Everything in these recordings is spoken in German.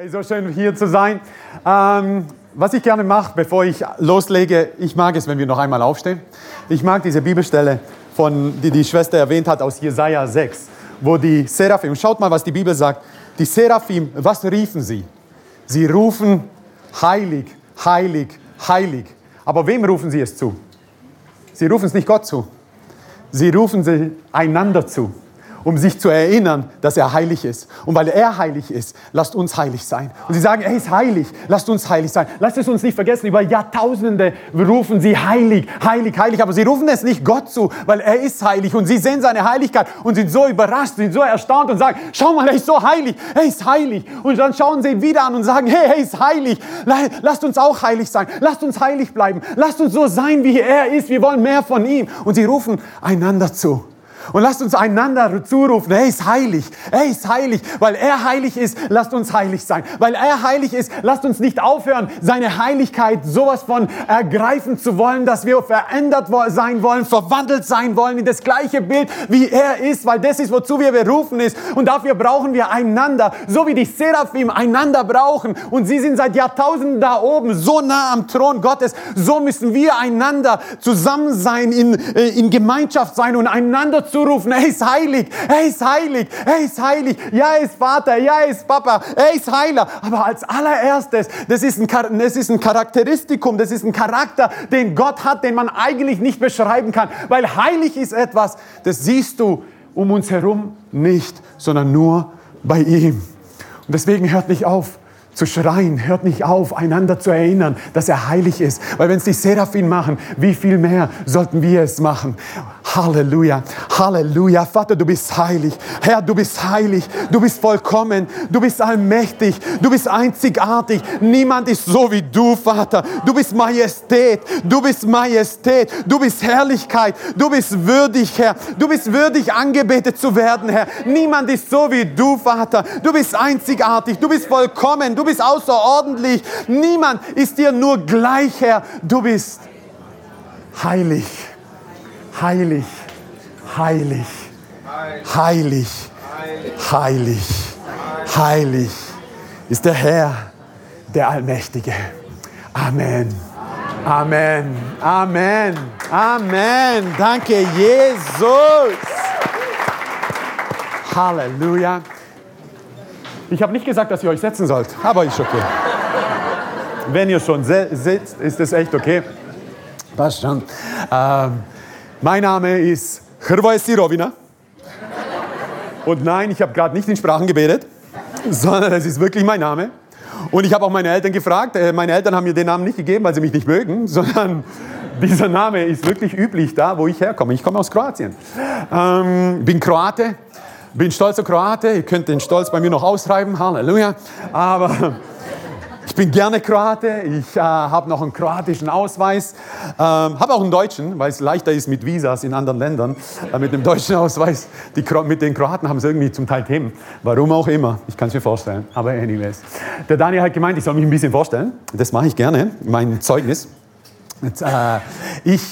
Hey, so schön hier zu sein. Ähm, was ich gerne mache, bevor ich loslege, ich mag es, wenn wir noch einmal aufstehen. Ich mag diese Bibelstelle, von, die die Schwester erwähnt hat, aus Jesaja 6, wo die Seraphim, schaut mal, was die Bibel sagt. Die Seraphim, was riefen sie? Sie rufen heilig, heilig, heilig. Aber wem rufen sie es zu? Sie rufen es nicht Gott zu. Sie rufen sie einander zu um sich zu erinnern, dass er heilig ist. Und weil er heilig ist, lasst uns heilig sein. Und sie sagen, er ist heilig, lasst uns heilig sein. Lasst es uns nicht vergessen, über Jahrtausende rufen sie heilig, heilig, heilig. Aber sie rufen es nicht Gott zu, weil er ist heilig und sie sehen seine Heiligkeit und sind so überrascht, sind so erstaunt und sagen, schau mal, er ist so heilig, er ist heilig. Und dann schauen sie ihn wieder an und sagen, hey, er ist heilig. Lasst uns auch heilig sein. Lasst uns heilig bleiben. Lasst uns so sein, wie er ist. Wir wollen mehr von ihm. Und sie rufen einander zu. Und lasst uns einander zurufen, er ist heilig, er ist heilig, weil er heilig ist, lasst uns heilig sein. Weil er heilig ist, lasst uns nicht aufhören, seine Heiligkeit sowas von ergreifen zu wollen, dass wir verändert sein wollen, verwandelt sein wollen in das gleiche Bild, wie er ist, weil das ist, wozu wir berufen ist. Und dafür brauchen wir einander, so wie die Seraphim einander brauchen. Und sie sind seit Jahrtausenden da oben, so nah am Thron Gottes. So müssen wir einander zusammen sein, in, äh, in Gemeinschaft sein und einander zu zurufen, er ist heilig, er ist heilig, er ist heilig, ja, er ist Vater, ja, er ist Papa, er ist Heiler. Aber als allererstes, das ist, ein, das ist ein Charakteristikum, das ist ein Charakter, den Gott hat, den man eigentlich nicht beschreiben kann. Weil heilig ist etwas, das siehst du um uns herum nicht, sondern nur bei ihm. Und deswegen hört nicht auf, zu schreien, hört nicht auf, einander zu erinnern, dass er heilig ist. Weil wenn es die Seraphim machen, wie viel mehr sollten wir es machen? Halleluja, Halleluja. Vater, du bist heilig. Herr, du bist heilig. Du bist vollkommen. Du bist allmächtig. Du bist einzigartig. Niemand ist so wie du, Vater. Du bist Majestät. Du bist Majestät. Du bist Herrlichkeit. Du bist würdig, Herr. Du bist würdig, angebetet zu werden, Herr. Niemand ist so wie du, Vater. Du bist einzigartig. Du bist vollkommen. Du bist außerordentlich. Niemand ist dir nur gleich, Herr. Du bist heilig heilig, heilig, heilig, heilig, heilig ist der Herr, der Allmächtige. Amen. Amen. Amen. Amen. Danke, Jesus. Halleluja. Ich habe nicht gesagt, dass ihr euch setzen sollt, aber ist okay. Wenn ihr schon sitzt, ist es echt okay. Passt schon. Ähm, mein Name ist Hrvoje Sirovina. Und nein, ich habe gerade nicht in Sprachen gebetet, sondern es ist wirklich mein Name. Und ich habe auch meine Eltern gefragt. Äh, meine Eltern haben mir den Namen nicht gegeben, weil sie mich nicht mögen, sondern dieser Name ist wirklich üblich da, wo ich herkomme. Ich komme aus Kroatien. Ähm, bin Kroate, bin stolzer Kroate. Ihr könnt den Stolz bei mir noch austreiben. Halleluja. Aber bin gerne Kroate, ich äh, habe noch einen kroatischen Ausweis, ähm, habe auch einen deutschen, weil es leichter ist mit Visas in anderen Ländern. Äh, mit dem deutschen Ausweis, die, mit den Kroaten haben sie irgendwie zum Teil Themen. Warum auch immer, ich kann es mir vorstellen. Aber anyways. Der Daniel hat gemeint, ich soll mich ein bisschen vorstellen. Das mache ich gerne, mein Zeugnis. Jetzt, äh, ich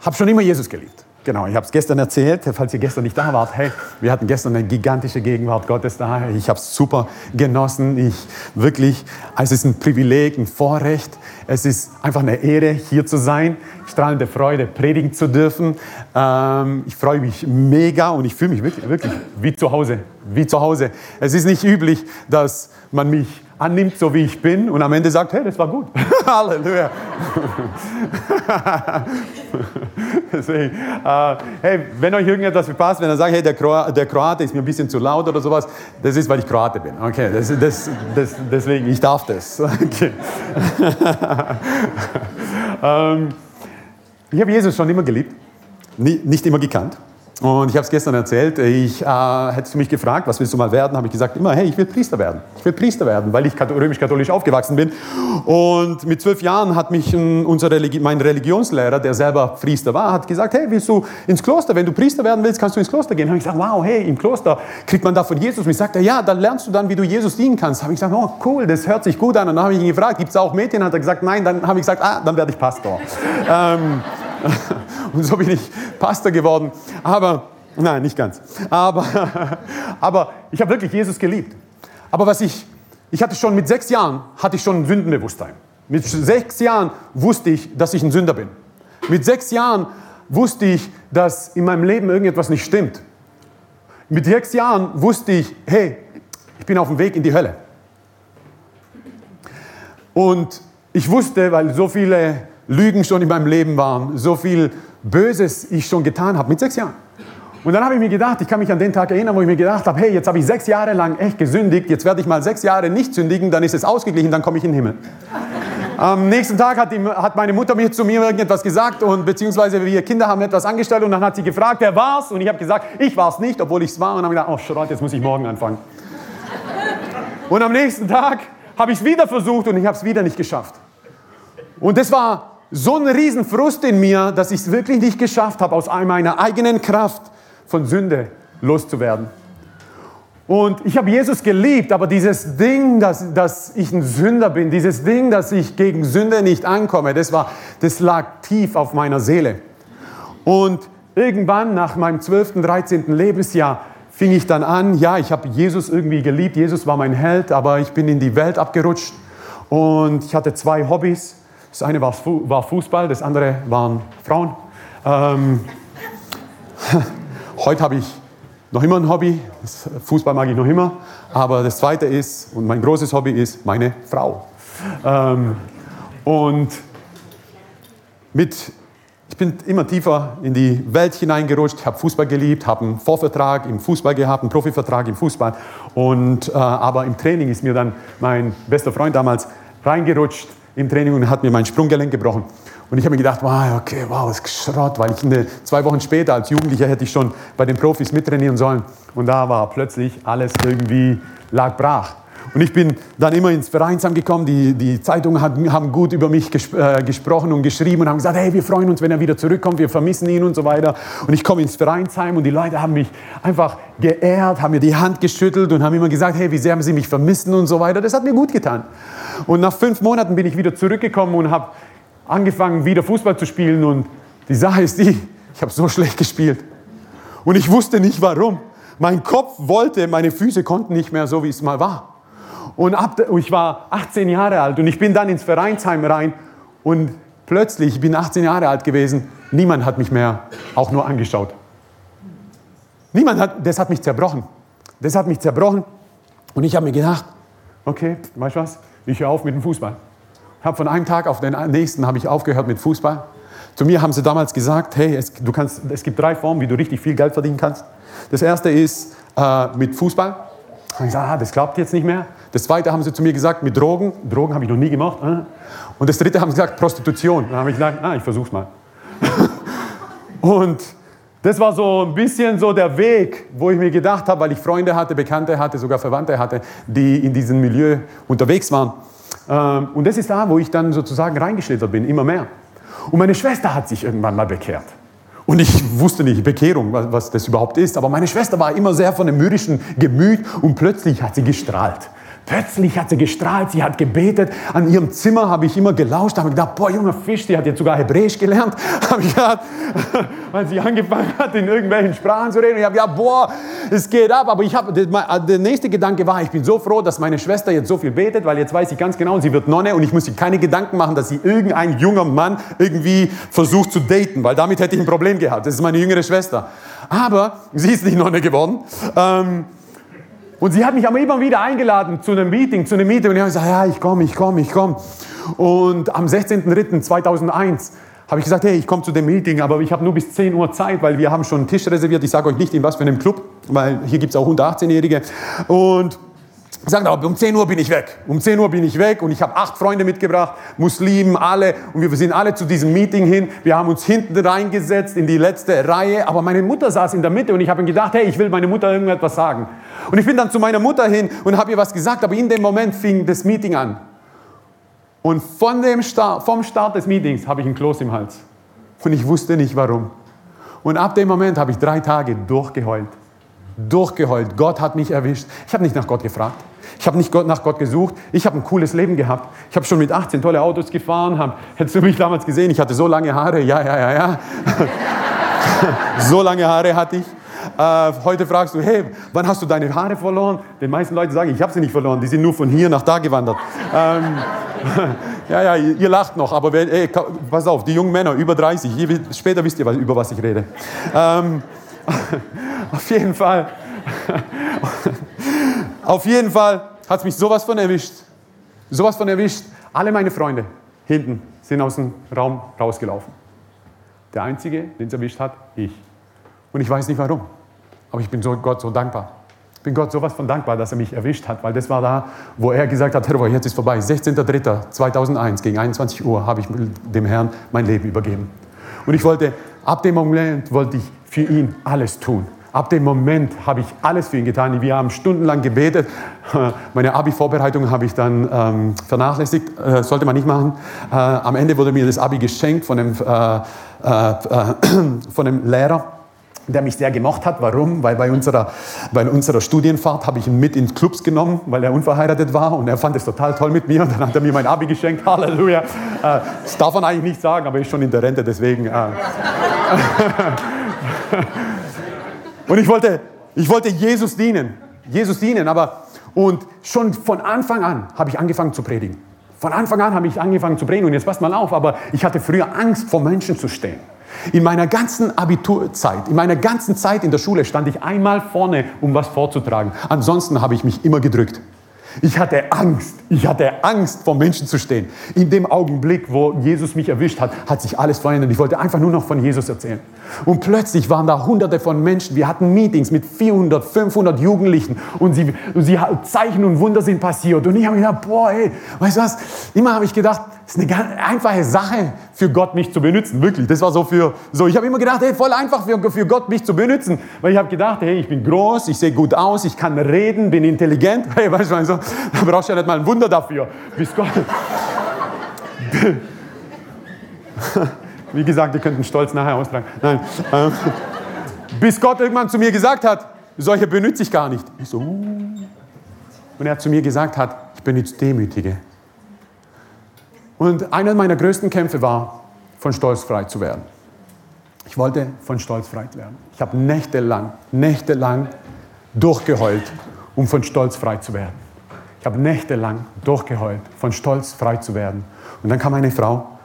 habe schon immer Jesus geliebt. Genau, ich habe es gestern erzählt, falls ihr gestern nicht da wart. Hey, wir hatten gestern eine gigantische Gegenwart Gottes da. Ich habe es super genossen. Ich wirklich, es ist ein Privileg, ein Vorrecht. Es ist einfach eine Ehre, hier zu sein, strahlende Freude, predigen zu dürfen. Ähm, ich freue mich mega und ich fühle mich wirklich, wirklich wie zu Hause, wie zu Hause. Es ist nicht üblich, dass man mich annimmt, so wie ich bin und am Ende sagt, hey, das war gut. Halleluja. Deswegen, äh, hey, wenn euch irgendetwas verpasst, wenn er sagt, hey, der, Kroate, der Kroate ist mir ein bisschen zu laut oder sowas, das ist, weil ich Kroate bin. Okay, das, das, das, deswegen, ich darf das. Okay. ähm, ich habe Jesus schon immer geliebt, nicht immer gekannt. Und ich habe es gestern erzählt, ich, äh, hättest du mich gefragt, was willst du mal werden, habe ich gesagt, immer, hey, ich will Priester werden. Ich will Priester werden, weil ich römisch-katholisch aufgewachsen bin. Und mit zwölf Jahren hat mich unser Religi mein Religionslehrer, der selber Priester war, hat gesagt, hey, willst du ins Kloster? Wenn du Priester werden willst, kannst du ins Kloster gehen. Habe ich gesagt, wow, hey, im Kloster kriegt man da von Jesus. Und ich sagte, ja, dann lernst du dann, wie du Jesus dienen kannst. Habe ich gesagt, oh, cool, das hört sich gut an. Und dann habe ich ihn gefragt, gibt es auch Mädchen? Hat er gesagt, nein. Dann habe ich gesagt, ah, dann werde ich Pastor. ähm, Und so bin ich Pastor geworden. Aber, nein, nicht ganz. Aber, aber ich habe wirklich Jesus geliebt. Aber was ich ich hatte schon mit sechs Jahren, hatte ich schon ein Sündenbewusstsein. Mit sechs Jahren wusste ich, dass ich ein Sünder bin. Mit sechs Jahren wusste ich, dass in meinem Leben irgendetwas nicht stimmt. Mit sechs Jahren wusste ich, hey, ich bin auf dem Weg in die Hölle. Und ich wusste, weil so viele Lügen schon in meinem Leben waren, so viel Böses ich schon getan habe, mit sechs Jahren. Und dann habe ich mir gedacht, ich kann mich an den Tag erinnern, wo ich mir gedacht habe, hey, jetzt habe ich sechs Jahre lang echt gesündigt, jetzt werde ich mal sechs Jahre nicht sündigen, dann ist es ausgeglichen, dann komme ich in den Himmel. Am nächsten Tag hat, die, hat, meine Mutter mir zu mir irgendetwas gesagt und beziehungsweise wir Kinder haben etwas angestellt und dann hat sie gefragt, wer war's? Und ich habe gesagt, ich war es nicht, obwohl ich es war und habe gedacht, oh Schrott, jetzt muss ich morgen anfangen. Und am nächsten Tag habe ich es wieder versucht und ich habe es wieder nicht geschafft. Und das war so ein Riesenfrust in mir, dass ich es wirklich nicht geschafft habe, aus meiner eigenen Kraft von Sünde loszuwerden. Und ich habe Jesus geliebt, aber dieses Ding, dass, dass ich ein Sünder bin, dieses Ding, dass ich gegen Sünde nicht ankomme, das, war, das lag tief auf meiner Seele. Und irgendwann nach meinem 12., 13. Lebensjahr fing ich dann an, ja, ich habe Jesus irgendwie geliebt, Jesus war mein Held, aber ich bin in die Welt abgerutscht und ich hatte zwei Hobbys. Das eine war, Fußball, das andere waren Frauen. Ähm, Heute habe ich noch immer ein Hobby. Fußball mag ich noch immer. Aber das zweite ist, und mein großes Hobby ist meine Frau. Ähm, und mit, ich bin immer tiefer in die Welt hineingerutscht. Habe Fußball geliebt, habe einen Vorvertrag im Fußball gehabt, einen Profivertrag im Fußball. Und, äh, aber im Training ist mir dann mein bester Freund damals reingerutscht im Training und hat mir mein Sprunggelenk gebrochen. Und ich habe mir gedacht, wow, okay, wow, ist Schrott, weil ich eine, zwei Wochen später als Jugendlicher hätte ich schon bei den Profis mittrainieren sollen. Und da war plötzlich alles irgendwie lag brach. Und ich bin dann immer ins Vereinsheim gekommen. Die, die Zeitungen haben, haben gut über mich ges äh, gesprochen und geschrieben und haben gesagt, hey, wir freuen uns, wenn er wieder zurückkommt, wir vermissen ihn und so weiter. Und ich komme ins Vereinsheim und die Leute haben mich einfach geehrt, haben mir die Hand geschüttelt und haben immer gesagt, hey, wie sehr haben sie mich vermissen und so weiter. Das hat mir gut getan. Und nach fünf Monaten bin ich wieder zurückgekommen und habe angefangen, wieder Fußball zu spielen und die Sache ist die, ich habe so schlecht gespielt. Und ich wusste nicht warum. Mein Kopf wollte, meine Füße konnten nicht mehr so, wie es mal war. Und ab, ich war 18 Jahre alt und ich bin dann ins Vereinsheim rein und plötzlich, ich bin 18 Jahre alt gewesen, niemand hat mich mehr auch nur angeschaut. Niemand hat, das hat mich zerbrochen. Das hat mich zerbrochen und ich habe mir gedacht, okay, weißt du was, ich höre auf mit dem Fußball. Habe von einem Tag auf den nächsten habe ich aufgehört mit Fußball. Zu mir haben sie damals gesagt, hey, es, du kannst, es gibt drei Formen, wie du richtig viel Geld verdienen kannst. Das erste ist äh, mit Fußball. Ich sage, ah, das klappt jetzt nicht mehr. Das zweite haben sie zu mir gesagt, mit Drogen. Drogen habe ich noch nie gemacht. Äh. Und das dritte haben sie gesagt, Prostitution. Dann habe ich gesagt, ah, ich versuch's mal. und das war so ein bisschen so der Weg, wo ich mir gedacht habe, weil ich Freunde hatte, Bekannte hatte, sogar Verwandte hatte, die in diesem Milieu unterwegs waren. Ähm, und das ist da, wo ich dann sozusagen reingeschlittert bin, immer mehr. Und meine Schwester hat sich irgendwann mal bekehrt. Und ich wusste nicht, Bekehrung, was, das überhaupt ist. Aber meine Schwester war immer sehr von dem mürrischen Gemüt und plötzlich hat sie gestrahlt. Plötzlich hat sie gestrahlt, sie hat gebetet. An ihrem Zimmer habe ich immer gelauscht, habe gedacht, boah, junger Fisch, die hat jetzt sogar Hebräisch gelernt. Habe ich gedacht, weil sie angefangen hat, in irgendwelchen Sprachen zu reden. Ich habe gedacht, boah, es geht ab. Aber ich habe, der nächste Gedanke war, ich bin so froh, dass meine Schwester jetzt so viel betet, weil jetzt weiß ich ganz genau, sie wird Nonne und ich muss sich keine Gedanken machen, dass sie irgendein junger Mann irgendwie versucht zu daten, weil damit hätte ich ein Problem gehabt. Das ist meine jüngere Schwester. Aber sie ist nicht Nonne geworden. Ähm, und sie hat mich aber immer wieder eingeladen zu einem Meeting, zu einem Meeting. Und ich habe gesagt, ja, ich komme, ich komme, ich komme. Und am 16.03.2001 habe ich gesagt, hey, ich komme zu dem Meeting, aber ich habe nur bis 10 Uhr Zeit, weil wir haben schon einen Tisch reserviert. Ich sage euch nicht, in was für einem Club, weil hier gibt es auch unter 18-Jährige. Und sagt aber, um 10 Uhr bin ich weg. Um 10 Uhr bin ich weg und ich habe acht Freunde mitgebracht, Muslimen, alle. Und wir sind alle zu diesem Meeting hin. Wir haben uns hinten reingesetzt in die letzte Reihe. Aber meine Mutter saß in der Mitte und ich habe gedacht, hey, ich will meine Mutter irgendetwas sagen. Und ich bin dann zu meiner Mutter hin und habe ihr was gesagt. Aber in dem Moment fing das Meeting an. Und von dem Start, vom Start des Meetings habe ich ein Kloß im Hals. Und ich wusste nicht warum. Und ab dem Moment habe ich drei Tage durchgeheult durchgeheult. Gott hat mich erwischt. Ich habe nicht nach Gott gefragt. Ich habe nicht nach Gott gesucht. Ich habe ein cooles Leben gehabt. Ich habe schon mit 18 tolle Autos gefahren. Hab, hättest du mich damals gesehen? Ich hatte so lange Haare. Ja, ja, ja, ja. so lange Haare hatte ich. Äh, heute fragst du, hey, wann hast du deine Haare verloren? Den meisten Leuten sagen, ich habe sie nicht verloren, die sind nur von hier nach da gewandert. ähm, ja, ja, ihr, lacht noch, aber ey, pass auf, die jungen Männer über 30, ihr, später wisst ihr, über was ich rede. Ähm, auf jeden Fall, auf jeden Fall hat es mich sowas von erwischt. Sowas von erwischt. Alle meine Freunde hinten sind aus dem Raum rausgelaufen. Der Einzige, den es erwischt hat, ich. Und ich weiß nicht warum. Aber ich bin so Gott so dankbar. Ich bin Gott sowas von dankbar, dass er mich erwischt hat, weil das war da, wo er gesagt hat, Herr, jetzt ist vorbei. 16.03.2001 gegen 21 Uhr habe ich dem Herrn mein Leben übergeben. Und ich wollte, ab dem Moment wollte ich für ihn alles tun. Ab dem Moment habe ich alles für ihn getan. Wir haben stundenlang gebetet. Meine Abi-Vorbereitung habe ich dann ähm, vernachlässigt. Äh, sollte man nicht machen. Äh, am Ende wurde mir das Abi geschenkt von einem, äh, äh, äh von einem Lehrer der mich sehr gemocht hat. Warum? Weil bei unserer, bei unserer Studienfahrt habe ich ihn mit in Clubs genommen, weil er unverheiratet war und er fand es total toll mit mir und dann hat er mir mein Abi geschenkt. Halleluja. Äh, das darf man eigentlich nicht sagen, aber er ist schon in der Rente, deswegen. Und ich wollte, ich wollte Jesus dienen. Jesus dienen, aber und schon von Anfang an habe ich angefangen zu predigen. Von Anfang an habe ich angefangen zu predigen und jetzt passt mal auf, aber ich hatte früher Angst, vor Menschen zu stehen. In meiner ganzen Abiturzeit, in meiner ganzen Zeit in der Schule stand ich einmal vorne, um was vorzutragen. Ansonsten habe ich mich immer gedrückt. Ich hatte Angst. Ich hatte Angst, vor Menschen zu stehen. In dem Augenblick, wo Jesus mich erwischt hat, hat sich alles verändert. Ich wollte einfach nur noch von Jesus erzählen. Und plötzlich waren da hunderte von Menschen. Wir hatten Meetings mit 400, 500 Jugendlichen. Und sie, sie Zeichen und Wunder sind passiert. Und ich habe gedacht, boah, ey, weißt du was? Immer habe ich gedacht, es ist eine ganz einfache Sache für Gott, mich zu benutzen. Wirklich. Das war so für, so. Ich habe immer gedacht, hey, voll einfach für, für Gott, mich zu benutzen. Weil ich habe gedacht, hey, ich bin groß, ich sehe gut aus, ich kann reden, bin intelligent. Hey, weißt du, so, da brauchst du ja nicht mal ein Wunder dafür. Bis Gott. Wie gesagt, ihr könnt den Stolz nachher austragen. Nein. Ähm, bis Gott irgendwann zu mir gesagt hat, solche benütze ich gar nicht. Ich so, uh. Und er zu mir gesagt hat, ich bin jetzt Demütige. Und einer meiner größten Kämpfe war, von Stolz frei zu werden. Ich wollte von Stolz frei werden. Ich habe nächtelang, nächtelang durchgeheult, um von Stolz frei zu werden. Ich habe nächtelang durchgeheult, von Stolz frei zu werden. Und dann kam eine Frau,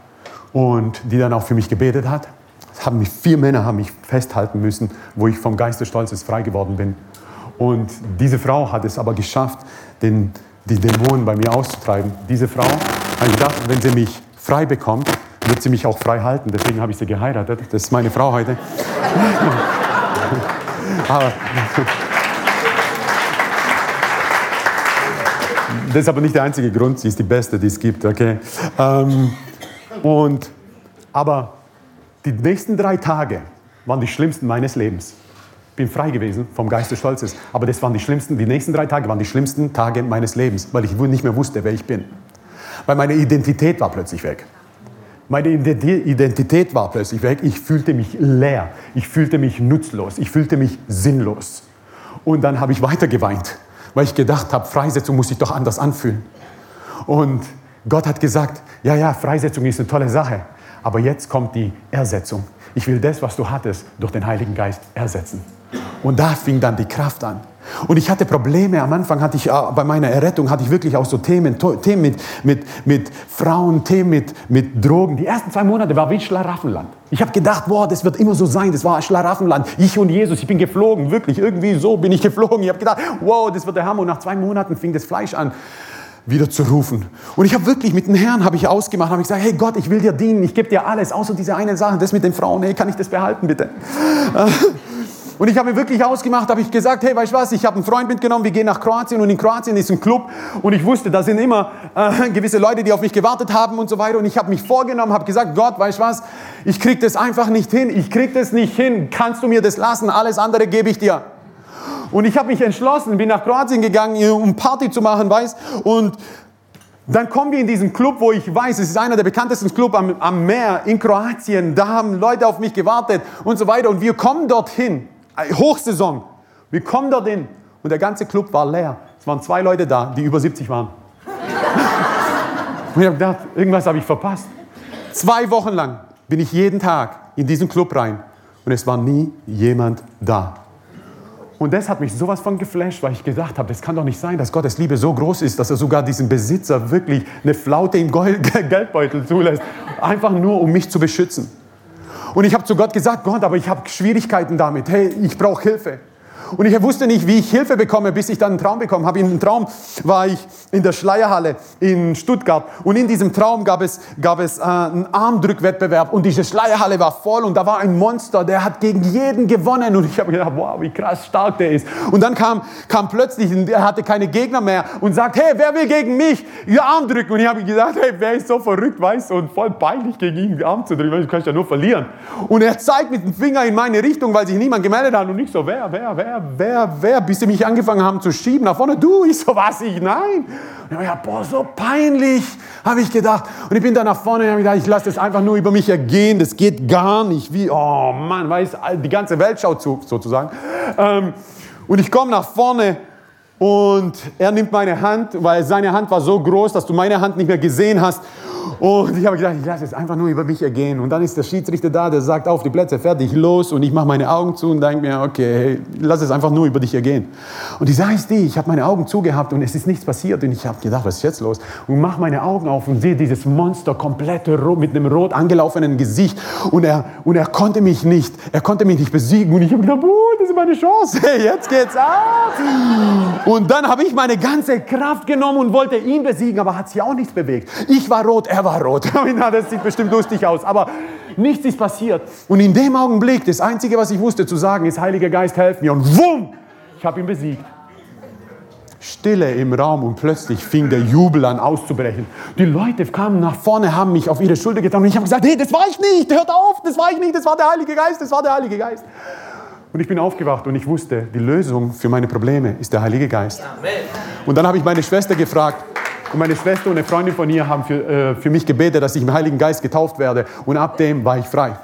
und die dann auch für mich gebetet hat. Haben mich, vier Männer haben mich festhalten müssen, wo ich vom Geist des Stolzes frei geworden bin. Und diese Frau hat es aber geschafft, den, die Dämonen bei mir auszutreiben. Diese Frau ich gedacht, wenn sie mich frei bekommt, wird sie mich auch frei halten. Deswegen habe ich sie geheiratet. Das ist meine Frau heute. aber, das ist aber nicht der einzige Grund. Sie ist die beste, die es gibt. Okay? Ähm, und, aber die nächsten drei Tage waren die schlimmsten meines Lebens. Ich bin frei gewesen vom Geist des Stolzes. Aber das waren die schlimmsten, die nächsten drei Tage waren die schlimmsten Tage meines Lebens, weil ich nicht mehr wusste, wer ich bin. Weil meine Identität war plötzlich weg. Meine Identität war plötzlich weg. Ich fühlte mich leer. Ich fühlte mich nutzlos. Ich fühlte mich sinnlos. Und dann habe ich weiter geweint, weil ich gedacht habe, Freisetzung muss sich doch anders anfühlen. Und Gott hat gesagt, ja, ja, Freisetzung ist eine tolle Sache, aber jetzt kommt die Ersetzung. Ich will das, was du hattest, durch den Heiligen Geist ersetzen. Und da fing dann die Kraft an. Und ich hatte Probleme. Am Anfang hatte ich, äh, bei meiner Errettung hatte ich wirklich auch so Themen, Themen mit, mit, mit Frauen, Themen mit, mit Drogen. Die ersten zwei Monate war wie Schlaraffenland. Ich habe gedacht, boah, das wird immer so sein. Das war Schlaraffenland. Ich und Jesus, ich bin geflogen, wirklich. Irgendwie so bin ich geflogen. Ich habe gedacht, wow, das wird der Hammer. Und nach zwei Monaten fing das Fleisch an wieder zu rufen. Und ich habe wirklich mit dem Herrn habe ich ausgemacht, habe ich gesagt, hey Gott, ich will dir dienen, ich gebe dir alles, außer diese eine Sache, das mit den Frauen, hey, kann ich das behalten bitte? Und ich habe mir wirklich ausgemacht, habe ich gesagt, hey, weißt du was, ich habe einen Freund mitgenommen, wir gehen nach Kroatien und in Kroatien ist ein Club und ich wusste, da sind immer äh, gewisse Leute, die auf mich gewartet haben und so weiter und ich habe mich vorgenommen, habe gesagt, Gott, weißt du was, ich krieg das einfach nicht hin, ich krieg das nicht hin, kannst du mir das lassen, alles andere gebe ich dir. Und ich habe mich entschlossen, bin nach Kroatien gegangen, um Party zu machen, weiß. Und dann kommen wir in diesen Club, wo ich weiß, es ist einer der bekanntesten Clubs am, am Meer in Kroatien. Da haben Leute auf mich gewartet und so weiter. Und wir kommen dorthin, Hochsaison. Wir kommen dorthin und der ganze Club war leer. Es waren zwei Leute da, die über 70 waren. und ich habe gedacht, irgendwas habe ich verpasst. Zwei Wochen lang bin ich jeden Tag in diesen Club rein und es war nie jemand da. Und das hat mich sowas von geflasht, weil ich gedacht habe, das kann doch nicht sein, dass Gottes Liebe so groß ist, dass er sogar diesen Besitzer wirklich eine Flaute im Geldbeutel zulässt, einfach nur um mich zu beschützen. Und ich habe zu Gott gesagt, Gott, aber ich habe Schwierigkeiten damit. Hey, ich brauche Hilfe. Und ich wusste nicht, wie ich Hilfe bekomme, bis ich dann einen Traum bekommen habe. In einem Traum war ich in der Schleierhalle in Stuttgart. Und in diesem Traum gab es, gab es äh, einen Armdrückwettbewerb. Und diese Schleierhalle war voll. Und da war ein Monster, der hat gegen jeden gewonnen. Und ich habe gedacht, wow, wie krass stark der ist. Und dann kam, kam plötzlich, er hatte keine Gegner mehr und sagt, hey, wer will gegen mich? Ja, Arm drücken? Und ich habe gesagt, hey, wer ist so verrückt, weißt du, und voll peinlich gegen ihn den Arm zu drücken, du kannst ja nur verlieren. Und er zeigt mit dem Finger in meine Richtung, weil sich niemand gemeldet hat. Und ich so, wer, wer, wer, wer, wer, bis sie mich angefangen haben zu schieben nach vorne. Du, ich so, was, ich, nein. Und ich habe boah, so peinlich, habe ich gedacht. Und ich bin dann nach vorne und habe gedacht, ich lasse das einfach nur über mich ergehen, das geht gar nicht. Wie, oh Mann, weiß, die ganze Welt schaut zu, sozusagen. Ähm, und ich komme nach vorne und er nimmt meine Hand, weil seine Hand war so groß, dass du meine Hand nicht mehr gesehen hast. Und ich habe gedacht, ich lasse es einfach nur über mich ergehen. Und dann ist der Schiedsrichter da, der sagt, auf die Plätze, fertig, los. Und ich mache meine Augen zu und denke mir, okay, lass es einfach nur über dich ergehen. Und die Sache ist die, ich habe meine Augen zugehabt und es ist nichts passiert. Und ich habe gedacht, was ist jetzt los? Und mache meine Augen auf und sehe dieses Monster komplett mit einem rot angelaufenen Gesicht. Und er, und er konnte mich nicht, er konnte mich nicht besiegen. Und ich habe gedacht, oh, das ist meine Chance. Jetzt geht's ab. Und dann habe ich meine ganze Kraft genommen und wollte ihn besiegen, aber hat sich auch nichts bewegt. Ich war rot, er war rot. das sieht bestimmt lustig aus, aber nichts ist passiert. Und in dem Augenblick, das Einzige, was ich wusste zu sagen, ist, Heiliger Geist, helf mir. Und wumm, ich habe ihn besiegt. Stille im Raum und plötzlich fing der Jubel an auszubrechen. Die Leute kamen nach vorne, haben mich auf ihre Schulter getan und ich habe gesagt, hey, das war ich nicht, hört auf, das war ich nicht, das war der Heilige Geist, das war der Heilige Geist. Und ich bin aufgewacht und ich wusste, die Lösung für meine Probleme ist der Heilige Geist. Und dann habe ich meine Schwester gefragt, und meine Schwester und eine Freundin von ihr haben für, äh, für mich gebetet, dass ich im Heiligen Geist getauft werde. Und ab dem war ich frei.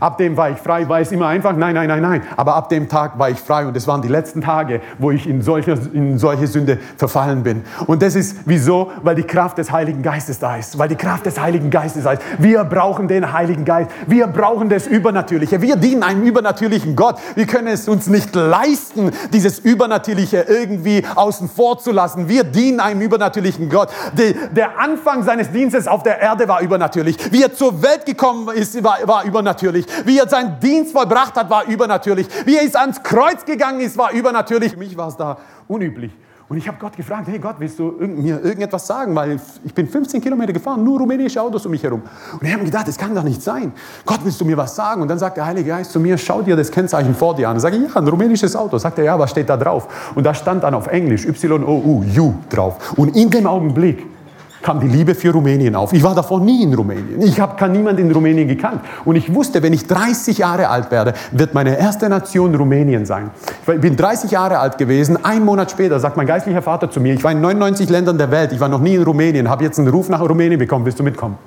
Ab dem war ich frei. War es immer einfach? Nein, nein, nein, nein. Aber ab dem Tag war ich frei. Und es waren die letzten Tage, wo ich in solche, in solche Sünde verfallen bin. Und das ist wieso? Weil die Kraft des Heiligen Geistes da ist. Weil die Kraft des Heiligen Geistes da ist. Wir brauchen den Heiligen Geist. Wir brauchen das Übernatürliche. Wir dienen einem übernatürlichen Gott. Wir können es uns nicht leisten, dieses Übernatürliche irgendwie außen vor zu lassen. Wir dienen einem übernatürlichen Gott. Die, der Anfang seines Dienstes auf der Erde war übernatürlich. Wie er zur Welt gekommen ist, war, war übernatürlich übernatürlich. Wie er seinen Dienst vollbracht hat, war übernatürlich. Wie er ist ans Kreuz gegangen ist, war übernatürlich. Für mich war es da unüblich. Und ich habe Gott gefragt, hey Gott, willst du mir irgendetwas sagen? Weil ich bin 15 Kilometer gefahren, nur rumänische Autos um mich herum. Und ich habe gedacht, das kann doch nicht sein. Gott, willst du mir was sagen? Und dann sagt der Heilige Geist zu mir, schau dir das Kennzeichen vor dir an. Und sage ich, ja, ein rumänisches Auto. Sagt er, ja, was steht da drauf? Und da stand dann auf Englisch Y-O-U, U drauf. Und in dem Augenblick kam die Liebe für Rumänien auf. Ich war davor nie in Rumänien. Ich habe niemand in Rumänien gekannt. Und ich wusste, wenn ich 30 Jahre alt werde, wird meine erste Nation Rumänien sein. Ich bin 30 Jahre alt gewesen. Ein Monat später sagt mein geistlicher Vater zu mir, ich war in 99 Ländern der Welt, ich war noch nie in Rumänien, habe jetzt einen Ruf nach Rumänien bekommen, willst du mitkommen?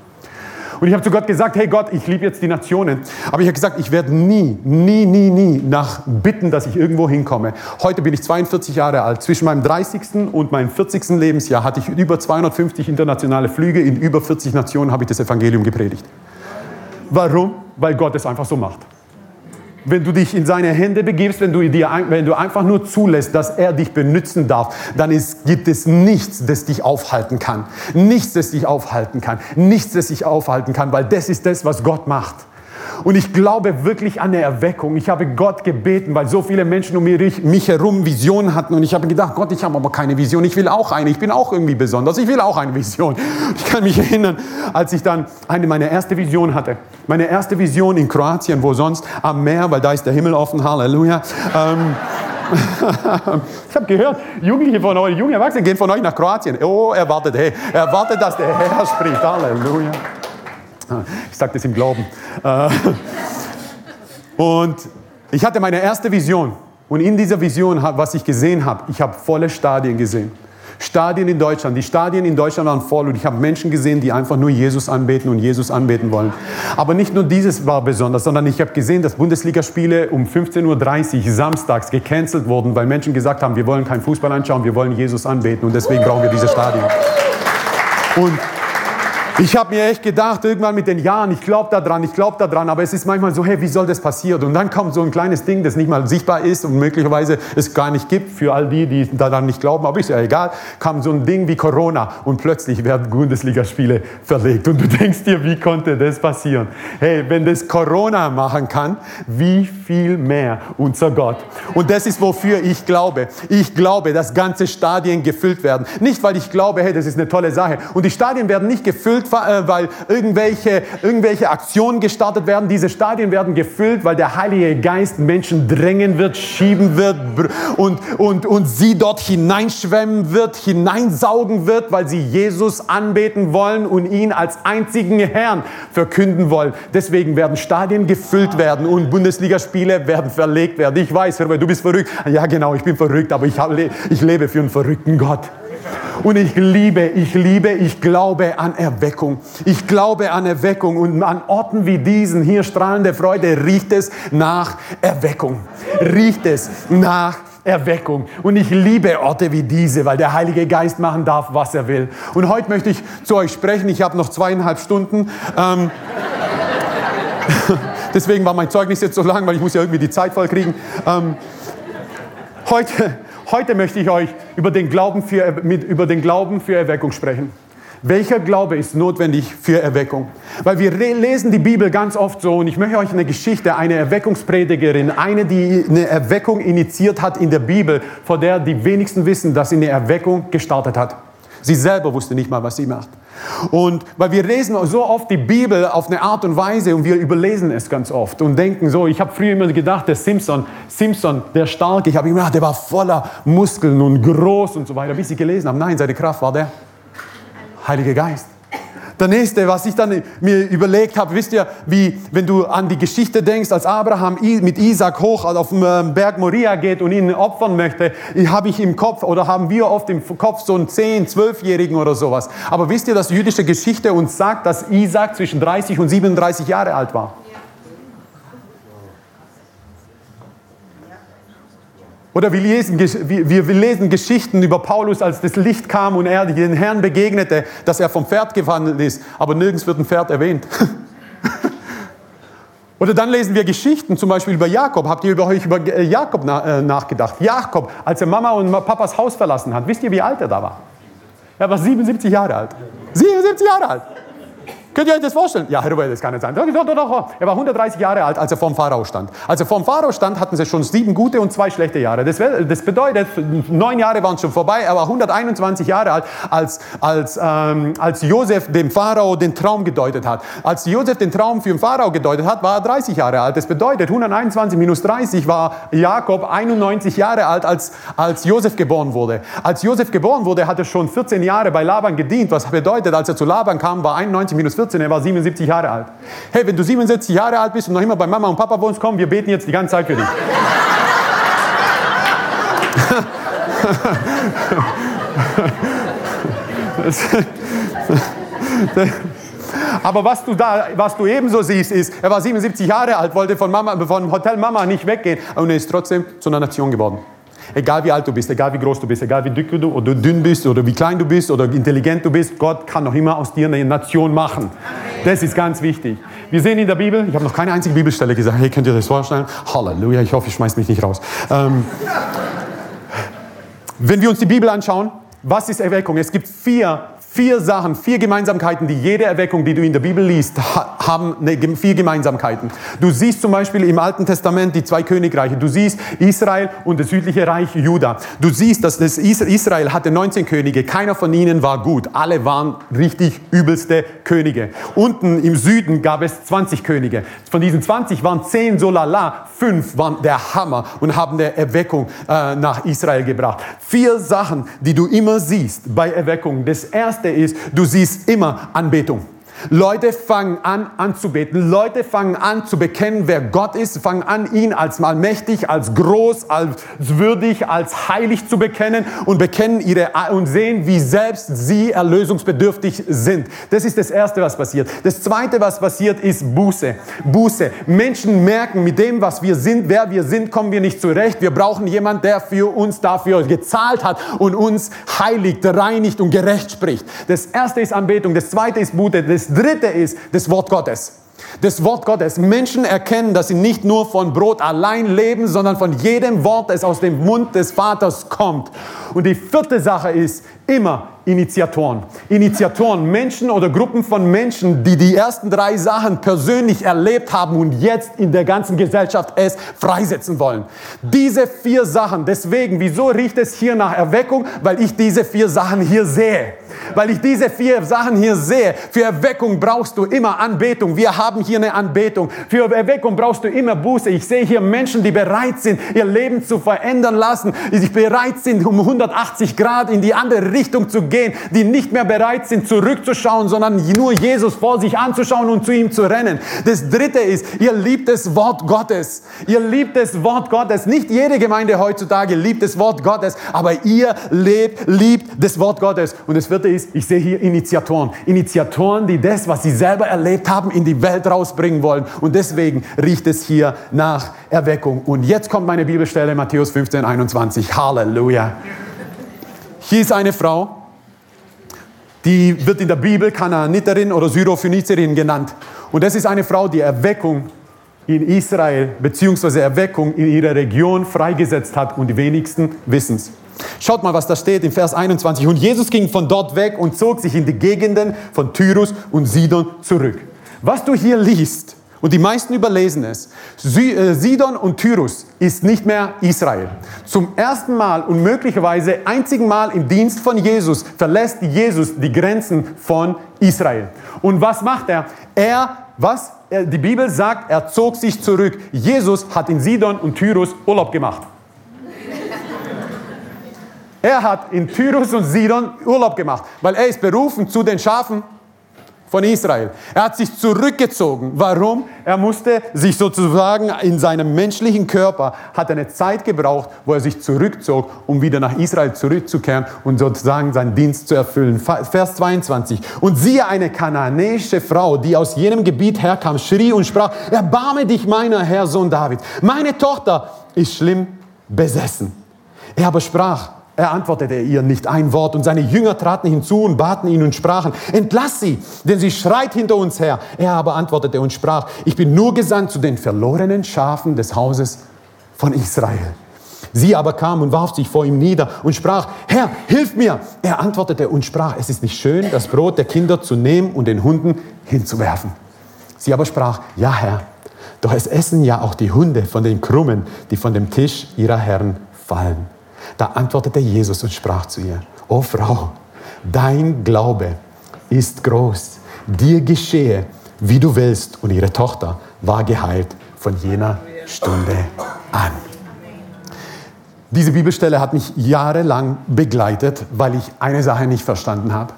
Und ich habe zu Gott gesagt, hey Gott, ich liebe jetzt die Nationen. Aber ich habe gesagt, ich werde nie, nie, nie, nie nach bitten, dass ich irgendwo hinkomme. Heute bin ich 42 Jahre alt. Zwischen meinem 30. und meinem 40. Lebensjahr hatte ich über 250 internationale Flüge. In über 40 Nationen habe ich das Evangelium gepredigt. Warum? Weil Gott es einfach so macht wenn du dich in seine Hände begibst, wenn du, dir, wenn du einfach nur zulässt, dass er dich benutzen darf, dann ist, gibt es nichts, das dich aufhalten kann. Nichts, das dich aufhalten kann. Nichts, das dich aufhalten kann, weil das ist das, was Gott macht. Und ich glaube wirklich an eine Erweckung. Ich habe Gott gebeten, weil so viele Menschen um mich herum Visionen hatten. Und ich habe gedacht, Gott, ich habe aber keine Vision. Ich will auch eine. Ich bin auch irgendwie besonders. Ich will auch eine Vision. Ich kann mich erinnern, als ich dann eine meine erste Vision hatte. Meine erste Vision in Kroatien, wo sonst am Meer, weil da ist der Himmel offen. Halleluja. Ähm, ich habe gehört, Jugendliche von euch, junge Erwachsene gehen von euch nach Kroatien. Oh, erwartet, hey, erwartet, dass der Herr spricht. Halleluja. Ich sage das im Glauben. Äh, und ich hatte meine erste Vision. Und in dieser Vision, was ich gesehen habe, ich habe volle Stadien gesehen. Stadien in Deutschland. Die Stadien in Deutschland waren voll und ich habe Menschen gesehen, die einfach nur Jesus anbeten und Jesus anbeten wollen. Aber nicht nur dieses war besonders, sondern ich habe gesehen, dass Bundesligaspiele um 15.30 Uhr samstags gecancelt wurden, weil Menschen gesagt haben, wir wollen keinen Fußball anschauen, wir wollen Jesus anbeten und deswegen brauchen wir diese Stadien. Und Ich habe mir echt gedacht, irgendwann mit den Jahren, ich glaube daran, ich glaube daran, aber es ist manchmal so, hey, wie soll das passieren? Und dann kommt so ein kleines Ding, das nicht mal sichtbar ist und möglicherweise es gar nicht gibt für all die, die daran nicht glauben, aber ist ja egal, kam so ein Ding wie Corona und plötzlich werden Bundesligaspiele verlegt und du denkst dir, wie konnte das passieren? Hey, wenn das Corona machen kann, wie viel mehr unser Gott? Und das ist, wofür ich glaube. Ich glaube, dass ganze Stadien gefüllt werden. Nicht, weil ich glaube, hey, das ist eine tolle Sache. Und die Stadien werden nicht gefüllt, äh, weil irgendwelche, irgendwelche Aktionen gestartet werden. Diese Stadien werden gefüllt, weil der Heilige Geist Menschen drängen wird, schieben wird und, und, und sie dort hineinschwemmen wird, hineinsaugen wird, weil sie Jesus anbeten wollen und ihn als einzigen Herrn verkünden wollen. Deswegen werden Stadien gefüllt werden und Bundesligaspiele werden verlegt werden. Ich weiß, Herbert, du bist verrückt. Ja, genau, ich bin verrückt, aber ich, ich lebe für einen verrückten Gott. Und ich liebe, ich liebe, ich glaube an Erweckung. Ich glaube an Erweckung. Und an Orten wie diesen, hier strahlende Freude, riecht es nach Erweckung. Riecht es nach Erweckung. Und ich liebe Orte wie diese, weil der Heilige Geist machen darf, was er will. Und heute möchte ich zu euch sprechen. Ich habe noch zweieinhalb Stunden. Ähm, Deswegen war mein Zeugnis jetzt so lang, weil ich muss ja irgendwie die Zeit voll kriegen. Ähm, heute, heute möchte ich euch über den, Glauben für, mit, über den Glauben für Erweckung sprechen. Welcher Glaube ist notwendig für Erweckung? Weil wir lesen die Bibel ganz oft so und ich möchte euch eine Geschichte, eine Erweckungspredigerin, eine, die eine Erweckung initiiert hat in der Bibel, vor der die wenigsten wissen, dass sie eine Erweckung gestartet hat. Sie selber wusste nicht mal, was sie macht. Und weil wir lesen so oft die Bibel auf eine Art und Weise und wir überlesen es ganz oft und denken so, ich habe früher immer gedacht, der Simpson, Simpson, der Starke, ich habe immer gedacht, der war voller Muskeln und groß und so weiter, bis ich gelesen habe, nein, seine Kraft war der Heilige Geist. Der nächste, was ich dann mir überlegt habe, wisst ihr, wie, wenn du an die Geschichte denkst, als Abraham mit Isaac hoch auf den ähm, Berg Moria geht und ihn opfern möchte, habe ich im Kopf oder haben wir oft im Kopf so einen 10-, 12-Jährigen oder sowas. Aber wisst ihr, dass jüdische Geschichte uns sagt, dass Isaac zwischen 30 und 37 Jahre alt war? Oder wir lesen, wir lesen Geschichten über Paulus, als das Licht kam und er den Herrn begegnete, dass er vom Pferd gewandelt ist, aber nirgends wird ein Pferd erwähnt. Oder dann lesen wir Geschichten, zum Beispiel über Jakob. Habt ihr über euch über äh, Jakob äh, nachgedacht? Jakob, als er Mama und Papas Haus verlassen hat, wisst ihr, wie alt er da war? Er war 77 Jahre alt. 77 Jahre alt. Könnt ihr euch das vorstellen? Ja, Herr das kann nicht sein. Er war 130 Jahre alt, als er vorm Pharao stand. Als er vorm Pharao stand, hatten sie schon sieben gute und zwei schlechte Jahre. Das, das bedeutet, neun Jahre waren schon vorbei. Er war 121 Jahre alt, als, als, ähm, als Josef dem Pharao den Traum gedeutet hat. Als Josef den Traum für den Pharao gedeutet hat, war er 30 Jahre alt. Das bedeutet, 121 minus 30 war Jakob 91 Jahre alt, als, als Josef geboren wurde. Als Josef geboren wurde, hat er schon 14 Jahre bei Laban gedient. Was bedeutet, als er zu Laban kam, war 91 minus 14, er war 77 Jahre alt. Hey, wenn du 77 Jahre alt bist und noch immer bei Mama und Papa wohnst, komm, wir beten jetzt die ganze Zeit für dich. Aber was du da, was du ebenso siehst, ist, er war 77 Jahre alt, wollte von Mama, von Hotel Mama nicht weggehen und er ist trotzdem zu einer Nation geworden. Egal wie alt du bist, egal wie groß du bist, egal wie dick du oder dünn bist oder wie klein du bist oder intelligent du bist, Gott kann noch immer aus dir eine Nation machen. Das ist ganz wichtig. Wir sehen in der Bibel, ich habe noch keine einzige Bibelstelle gesagt, hey, könnt ihr das vorstellen? Halleluja, ich hoffe, ich schmeiß mich nicht raus. Ähm, wenn wir uns die Bibel anschauen, was ist Erweckung? Es gibt vier vier Sachen, vier Gemeinsamkeiten, die jede Erweckung, die du in der Bibel liest, haben vier Gemeinsamkeiten. Du siehst zum Beispiel im Alten Testament die zwei Königreiche. Du siehst Israel und das südliche Reich Juda. Du siehst, dass das Israel hatte 19 Könige. Keiner von ihnen war gut. Alle waren richtig übelste Könige. Unten im Süden gab es 20 Könige. Von diesen 20 waren 10 so lala, 5 waren der Hammer und haben der Erweckung äh, nach Israel gebracht. Vier Sachen, die du immer siehst bei Erweckung. Das erste erste ist, du siehst immer Anbetung. Leute fangen an anzubeten. Leute fangen an zu bekennen, wer Gott ist, fangen an, ihn als allmächtig, als groß, als würdig, als heilig zu bekennen und bekennen ihre und sehen, wie selbst sie erlösungsbedürftig sind. Das ist das erste, was passiert. Das zweite, was passiert, ist Buße. Buße. Menschen merken, mit dem, was wir sind, wer wir sind, kommen wir nicht zurecht. Wir brauchen jemanden, der für uns dafür gezahlt hat und uns heiligt, reinigt und gerecht spricht. Das erste ist Anbetung. Das zweite ist Buße. Das dritte ist das Wort Gottes. Das Wort Gottes. Menschen erkennen, dass sie nicht nur von Brot allein leben, sondern von jedem Wort, das aus dem Mund des Vaters kommt. Und die vierte Sache ist immer Initiatoren. Initiatoren, Menschen oder Gruppen von Menschen, die die ersten drei Sachen persönlich erlebt haben und jetzt in der ganzen Gesellschaft es freisetzen wollen. Diese vier Sachen, deswegen, wieso riecht es hier nach Erweckung? Weil ich diese vier Sachen hier sehe. Weil ich diese vier Sachen hier sehe. Für Erweckung brauchst du immer Anbetung. Wir haben hier eine Anbetung. Für Erweckung brauchst du immer Buße. Ich sehe hier Menschen, die bereit sind, ihr Leben zu verändern lassen, die bereit sind, um 180 Grad in die andere Richtung zu gehen, die nicht mehr bereit sind, zurückzuschauen, sondern nur Jesus vor sich anzuschauen und zu ihm zu rennen. Das dritte ist, ihr liebt das Wort Gottes. Ihr liebt das Wort Gottes. Nicht jede Gemeinde heutzutage liebt das Wort Gottes, aber ihr lebt, liebt das Wort Gottes. Und das vierte ist, ich sehe hier Initiatoren. Initiatoren, die das, was sie selber erlebt haben, in die Welt rausbringen wollen. Und deswegen riecht es hier nach Erweckung. Und jetzt kommt meine Bibelstelle, Matthäus 15, 21. Halleluja. Hier ist eine Frau, die wird in der Bibel Kanaaniterin oder Syrophönizierin genannt. Und das ist eine Frau, die Erweckung in Israel bzw. Erweckung in ihrer Region freigesetzt hat und die wenigsten wissen es. Schaut mal, was da steht in Vers 21. Und Jesus ging von dort weg und zog sich in die Gegenden von Tyrus und Sidon zurück. Was du hier liest, und die meisten überlesen es. Äh, Sidon und Tyrus ist nicht mehr Israel. Zum ersten Mal und möglicherweise einzigen Mal im Dienst von Jesus verlässt Jesus die Grenzen von Israel. Und was macht er? Er, was? Die Bibel sagt, er zog sich zurück. Jesus hat in Sidon und Tyrus Urlaub gemacht. Er hat in Tyrus und Sidon Urlaub gemacht, weil er ist berufen zu den Schafen von Israel. Er hat sich zurückgezogen. Warum? Er musste sich sozusagen in seinem menschlichen Körper, hat eine Zeit gebraucht, wo er sich zurückzog, um wieder nach Israel zurückzukehren und sozusagen seinen Dienst zu erfüllen. Vers 22. Und siehe eine kananäische Frau, die aus jenem Gebiet herkam, schrie und sprach, erbarme dich meiner Herr Sohn David. Meine Tochter ist schlimm besessen. Er aber sprach, er antwortete ihr nicht ein Wort und seine Jünger traten hinzu und baten ihn und sprachen, entlass sie, denn sie schreit hinter uns her. Er aber antwortete und sprach, ich bin nur gesandt zu den verlorenen Schafen des Hauses von Israel. Sie aber kam und warf sich vor ihm nieder und sprach, Herr, hilf mir. Er antwortete und sprach, es ist nicht schön, das Brot der Kinder zu nehmen und den Hunden hinzuwerfen. Sie aber sprach, ja Herr, doch es essen ja auch die Hunde von den Krummen, die von dem Tisch ihrer Herren fallen. Da antwortete Jesus und sprach zu ihr, O Frau, dein Glaube ist groß, dir geschehe, wie du willst. Und ihre Tochter war geheilt von jener Stunde an. Diese Bibelstelle hat mich jahrelang begleitet, weil ich eine Sache nicht verstanden habe.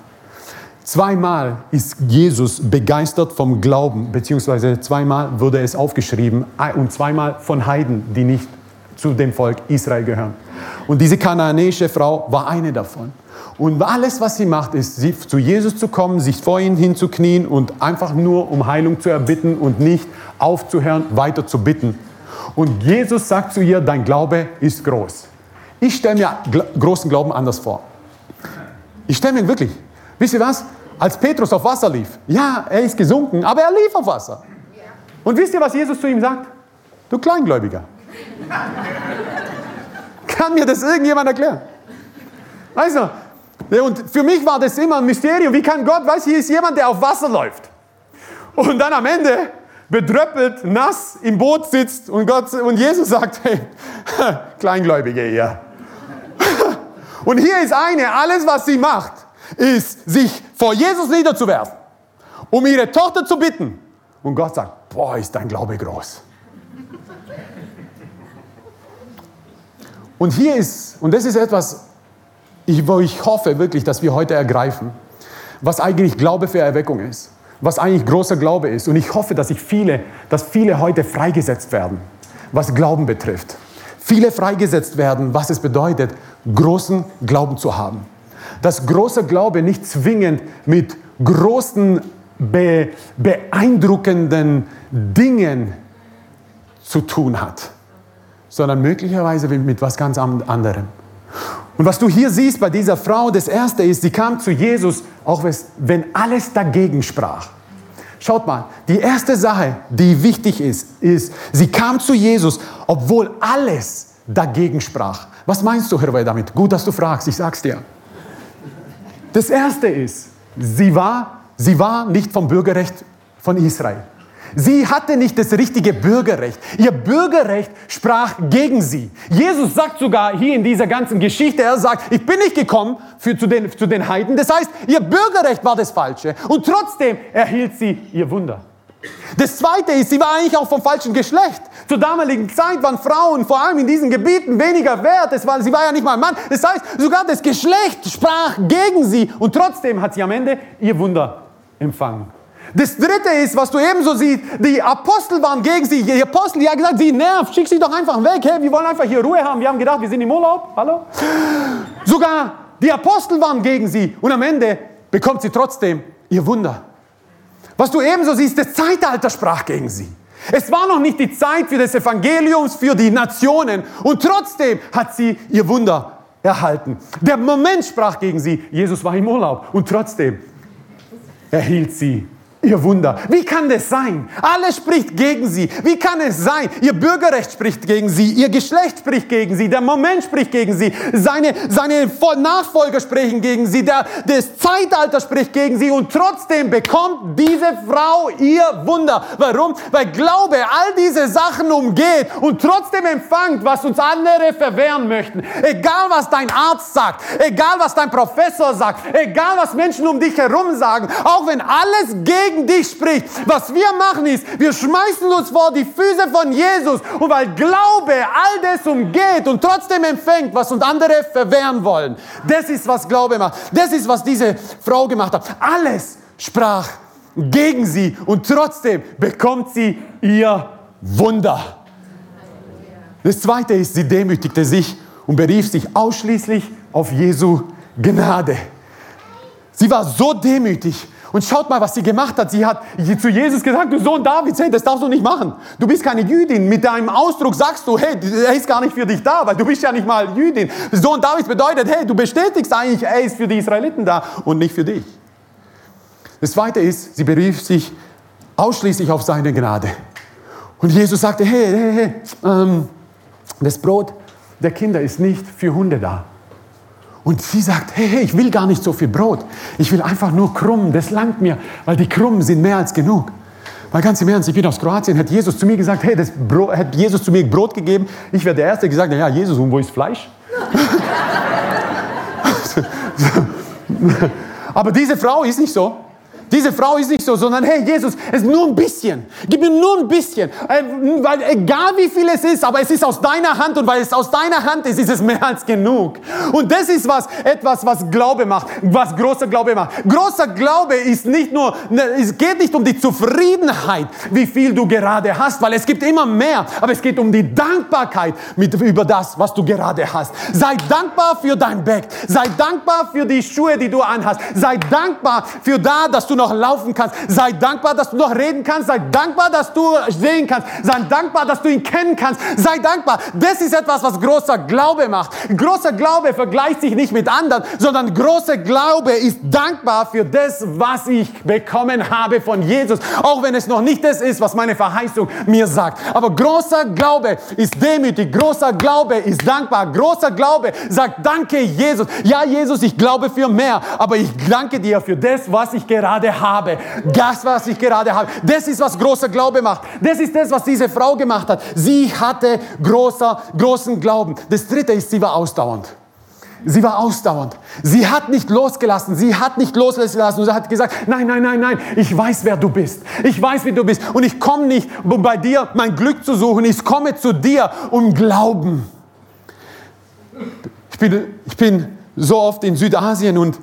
Zweimal ist Jesus begeistert vom Glauben, beziehungsweise zweimal wurde es aufgeschrieben und zweimal von Heiden, die nicht zu dem Volk Israel gehören. Und diese kananäische Frau war eine davon. Und alles, was sie macht, ist, sie, zu Jesus zu kommen, sich vor ihn hinzuknien und einfach nur um Heilung zu erbitten und nicht aufzuhören, weiter zu bitten. Und Jesus sagt zu ihr, dein Glaube ist groß. Ich stelle mir großen Glauben anders vor. Ich stelle mir wirklich, wisst ihr was? Als Petrus auf Wasser lief, ja, er ist gesunken, aber er lief auf Wasser. Und wisst ihr, was Jesus zu ihm sagt? Du Kleingläubiger. Kann mir das irgendjemand erklären? Also, und für mich war das immer ein Mysterium. Wie kann Gott, weißt du, hier ist jemand, der auf Wasser läuft. Und dann am Ende bedröppelt, nass im Boot sitzt und, Gott, und Jesus sagt, hey, Kleingläubige ihr. Und hier ist eine, alles was sie macht, ist, sich vor Jesus niederzuwerfen, um ihre Tochter zu bitten. Und Gott sagt, boah, ist dein Glaube groß. Und hier ist, und das ist etwas, wo ich hoffe wirklich, dass wir heute ergreifen, was eigentlich Glaube für Erweckung ist. was eigentlich großer Glaube ist. Und ich hoffe, dass, ich viele, dass viele heute freigesetzt werden, was Glauben betrifft. Viele freigesetzt werden, was es bedeutet, großen Glauben zu haben. Dass großer Glaube nicht zwingend mit großen, be beeindruckenden Dingen zu tun hat, sondern möglicherweise mit was ganz anderem. Und was du hier siehst bei dieser Frau, das erste ist, sie kam zu Jesus, auch wenn alles dagegen sprach. Schaut mal, die erste Sache, die wichtig ist, ist, sie kam zu Jesus, obwohl alles dagegen sprach. Was meinst du, Herr damit? Gut, dass du fragst, ich sag's dir. Das erste ist, sie war, sie war nicht vom Bürgerrecht von Israel. Sie hatte nicht das richtige Bürgerrecht. Ihr Bürgerrecht sprach gegen sie. Jesus sagt sogar hier in dieser ganzen Geschichte, er sagt, ich bin nicht gekommen für, zu, den, zu den Heiden. Das heißt, ihr Bürgerrecht war das Falsche. Und trotzdem erhielt sie ihr Wunder. Das zweite ist, sie war eigentlich auch vom falschen Geschlecht. Zur damaligen Zeit waren Frauen vor allem in diesen Gebieten weniger wert. Es war, sie war ja nicht mal ein Mann. Das heißt, sogar das Geschlecht sprach gegen sie und trotzdem hat sie am Ende ihr Wunder empfangen. Das dritte ist, was du ebenso siehst, die Apostel waren gegen sie. Die Apostel, die haben gesagt, sie nervt, schick sie doch einfach weg. Hey, wir wollen einfach hier Ruhe haben. Wir haben gedacht, wir sind im Urlaub. Hallo? Sogar die Apostel waren gegen sie. Und am Ende bekommt sie trotzdem ihr Wunder. Was du ebenso siehst, das Zeitalter sprach gegen sie. Es war noch nicht die Zeit für das Evangelium, für die Nationen. Und trotzdem hat sie ihr Wunder erhalten. Der Moment sprach gegen sie. Jesus war im Urlaub. Und trotzdem erhielt sie Ihr Wunder. Wie kann das sein? Alles spricht gegen sie. Wie kann es sein? Ihr Bürgerrecht spricht gegen sie. Ihr Geschlecht spricht gegen sie. Der Moment spricht gegen sie. Seine, seine Nachfolger sprechen gegen sie. Der, das Zeitalter spricht gegen sie. Und trotzdem bekommt diese Frau ihr Wunder. Warum? Weil Glaube all diese Sachen umgeht und trotzdem empfängt, was uns andere verwehren möchten. Egal, was dein Arzt sagt. Egal, was dein Professor sagt. Egal, was Menschen um dich herum sagen. Auch wenn alles gegen gegen dich spricht. Was wir machen ist, wir schmeißen uns vor die Füße von Jesus und weil Glaube all das umgeht und trotzdem empfängt, was uns andere verwehren wollen. Das ist, was Glaube macht. Das ist, was diese Frau gemacht hat. Alles sprach gegen sie und trotzdem bekommt sie ihr Wunder. Das zweite ist, sie demütigte sich und berief sich ausschließlich auf Jesu Gnade. Sie war so demütig und schaut mal, was sie gemacht hat. Sie hat zu Jesus gesagt, du Sohn Davids, hey, das darfst du nicht machen. Du bist keine Jüdin. Mit deinem Ausdruck sagst du, hey, er ist gar nicht für dich da, weil du bist ja nicht mal Jüdin. Sohn Davids bedeutet, hey, du bestätigst eigentlich, er ist für die Israeliten da und nicht für dich. Das Zweite ist, sie berief sich ausschließlich auf seine Gnade. Und Jesus sagte, hey, hey, hey, ähm, das Brot der Kinder ist nicht für Hunde da. Und sie sagt, hey, hey, ich will gar nicht so viel Brot. Ich will einfach nur Krumm, das langt mir, weil die Krummen sind mehr als genug. Weil ganz im Ernst, ich bin aus Kroatien, hat Jesus zu mir gesagt, hey, das Brot, hat Jesus zu mir Brot gegeben. Ich wäre der Erste, der gesagt hat, ja, Jesus, und wo ist Fleisch? Aber diese Frau ist nicht so. Diese Frau ist nicht so, sondern hey Jesus, es ist nur ein bisschen. Gib mir nur ein bisschen. Äh, weil egal wie viel es ist, aber es ist aus deiner Hand und weil es aus deiner Hand ist, ist es mehr als genug. Und das ist was, etwas, was Glaube macht, was großer Glaube macht. Großer Glaube ist nicht nur, ne, es geht nicht um die Zufriedenheit, wie viel du gerade hast, weil es gibt immer mehr, aber es geht um die Dankbarkeit mit, über das, was du gerade hast. Sei dankbar für dein Bett. Sei dankbar für die Schuhe, die du anhast. Sei dankbar für da, dass du noch laufen kannst. Sei dankbar, dass du noch reden kannst. Sei dankbar, dass du sehen kannst. Sei dankbar, dass du ihn kennen kannst. Sei dankbar. Das ist etwas, was großer Glaube macht. Großer Glaube vergleicht sich nicht mit anderen, sondern großer Glaube ist dankbar für das, was ich bekommen habe von Jesus. Auch wenn es noch nicht das ist, was meine Verheißung mir sagt. Aber großer Glaube ist demütig. Großer Glaube ist dankbar. Großer Glaube sagt, danke Jesus. Ja, Jesus, ich glaube für mehr. Aber ich danke dir für das, was ich gerade habe. Das, was ich gerade habe. Das ist, was großer Glaube macht. Das ist das, was diese Frau gemacht hat. Sie hatte großer, großen Glauben. Das dritte ist, sie war ausdauernd. Sie war ausdauernd. Sie hat nicht losgelassen. Sie hat nicht losgelassen. Sie hat gesagt, nein, nein, nein, nein, ich weiß, wer du bist. Ich weiß, wie du bist. Und ich komme nicht, um bei dir mein Glück zu suchen. Ich komme zu dir, um Glauben. Ich bin, ich bin so oft in Südasien und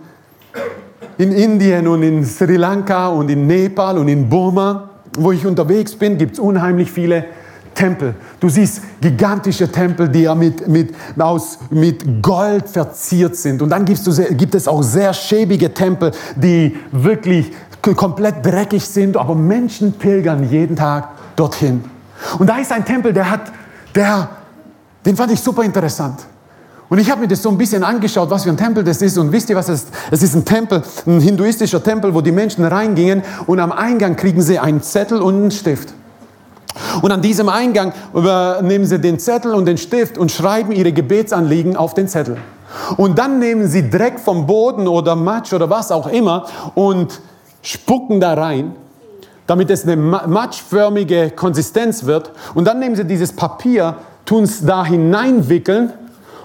in Indien und in Sri Lanka und in Nepal und in Burma, wo ich unterwegs bin, gibt es unheimlich viele Tempel. Du siehst gigantische Tempel, die ja mit, mit, aus, mit Gold verziert sind. Und dann du, gibt es auch sehr schäbige Tempel, die wirklich komplett dreckig sind, aber Menschen pilgern jeden Tag dorthin. Und da ist ein Tempel, der hat, der, den fand ich super interessant. Und ich habe mir das so ein bisschen angeschaut, was für ein Tempel das ist. Und wisst ihr, was es ist? Es ist ein Tempel, ein hinduistischer Tempel, wo die Menschen reingingen und am Eingang kriegen sie einen Zettel und einen Stift. Und an diesem Eingang nehmen sie den Zettel und den Stift und schreiben ihre Gebetsanliegen auf den Zettel. Und dann nehmen sie Dreck vom Boden oder Matsch oder was auch immer und spucken da rein, damit es eine matschförmige Konsistenz wird. Und dann nehmen sie dieses Papier, tun es da hineinwickeln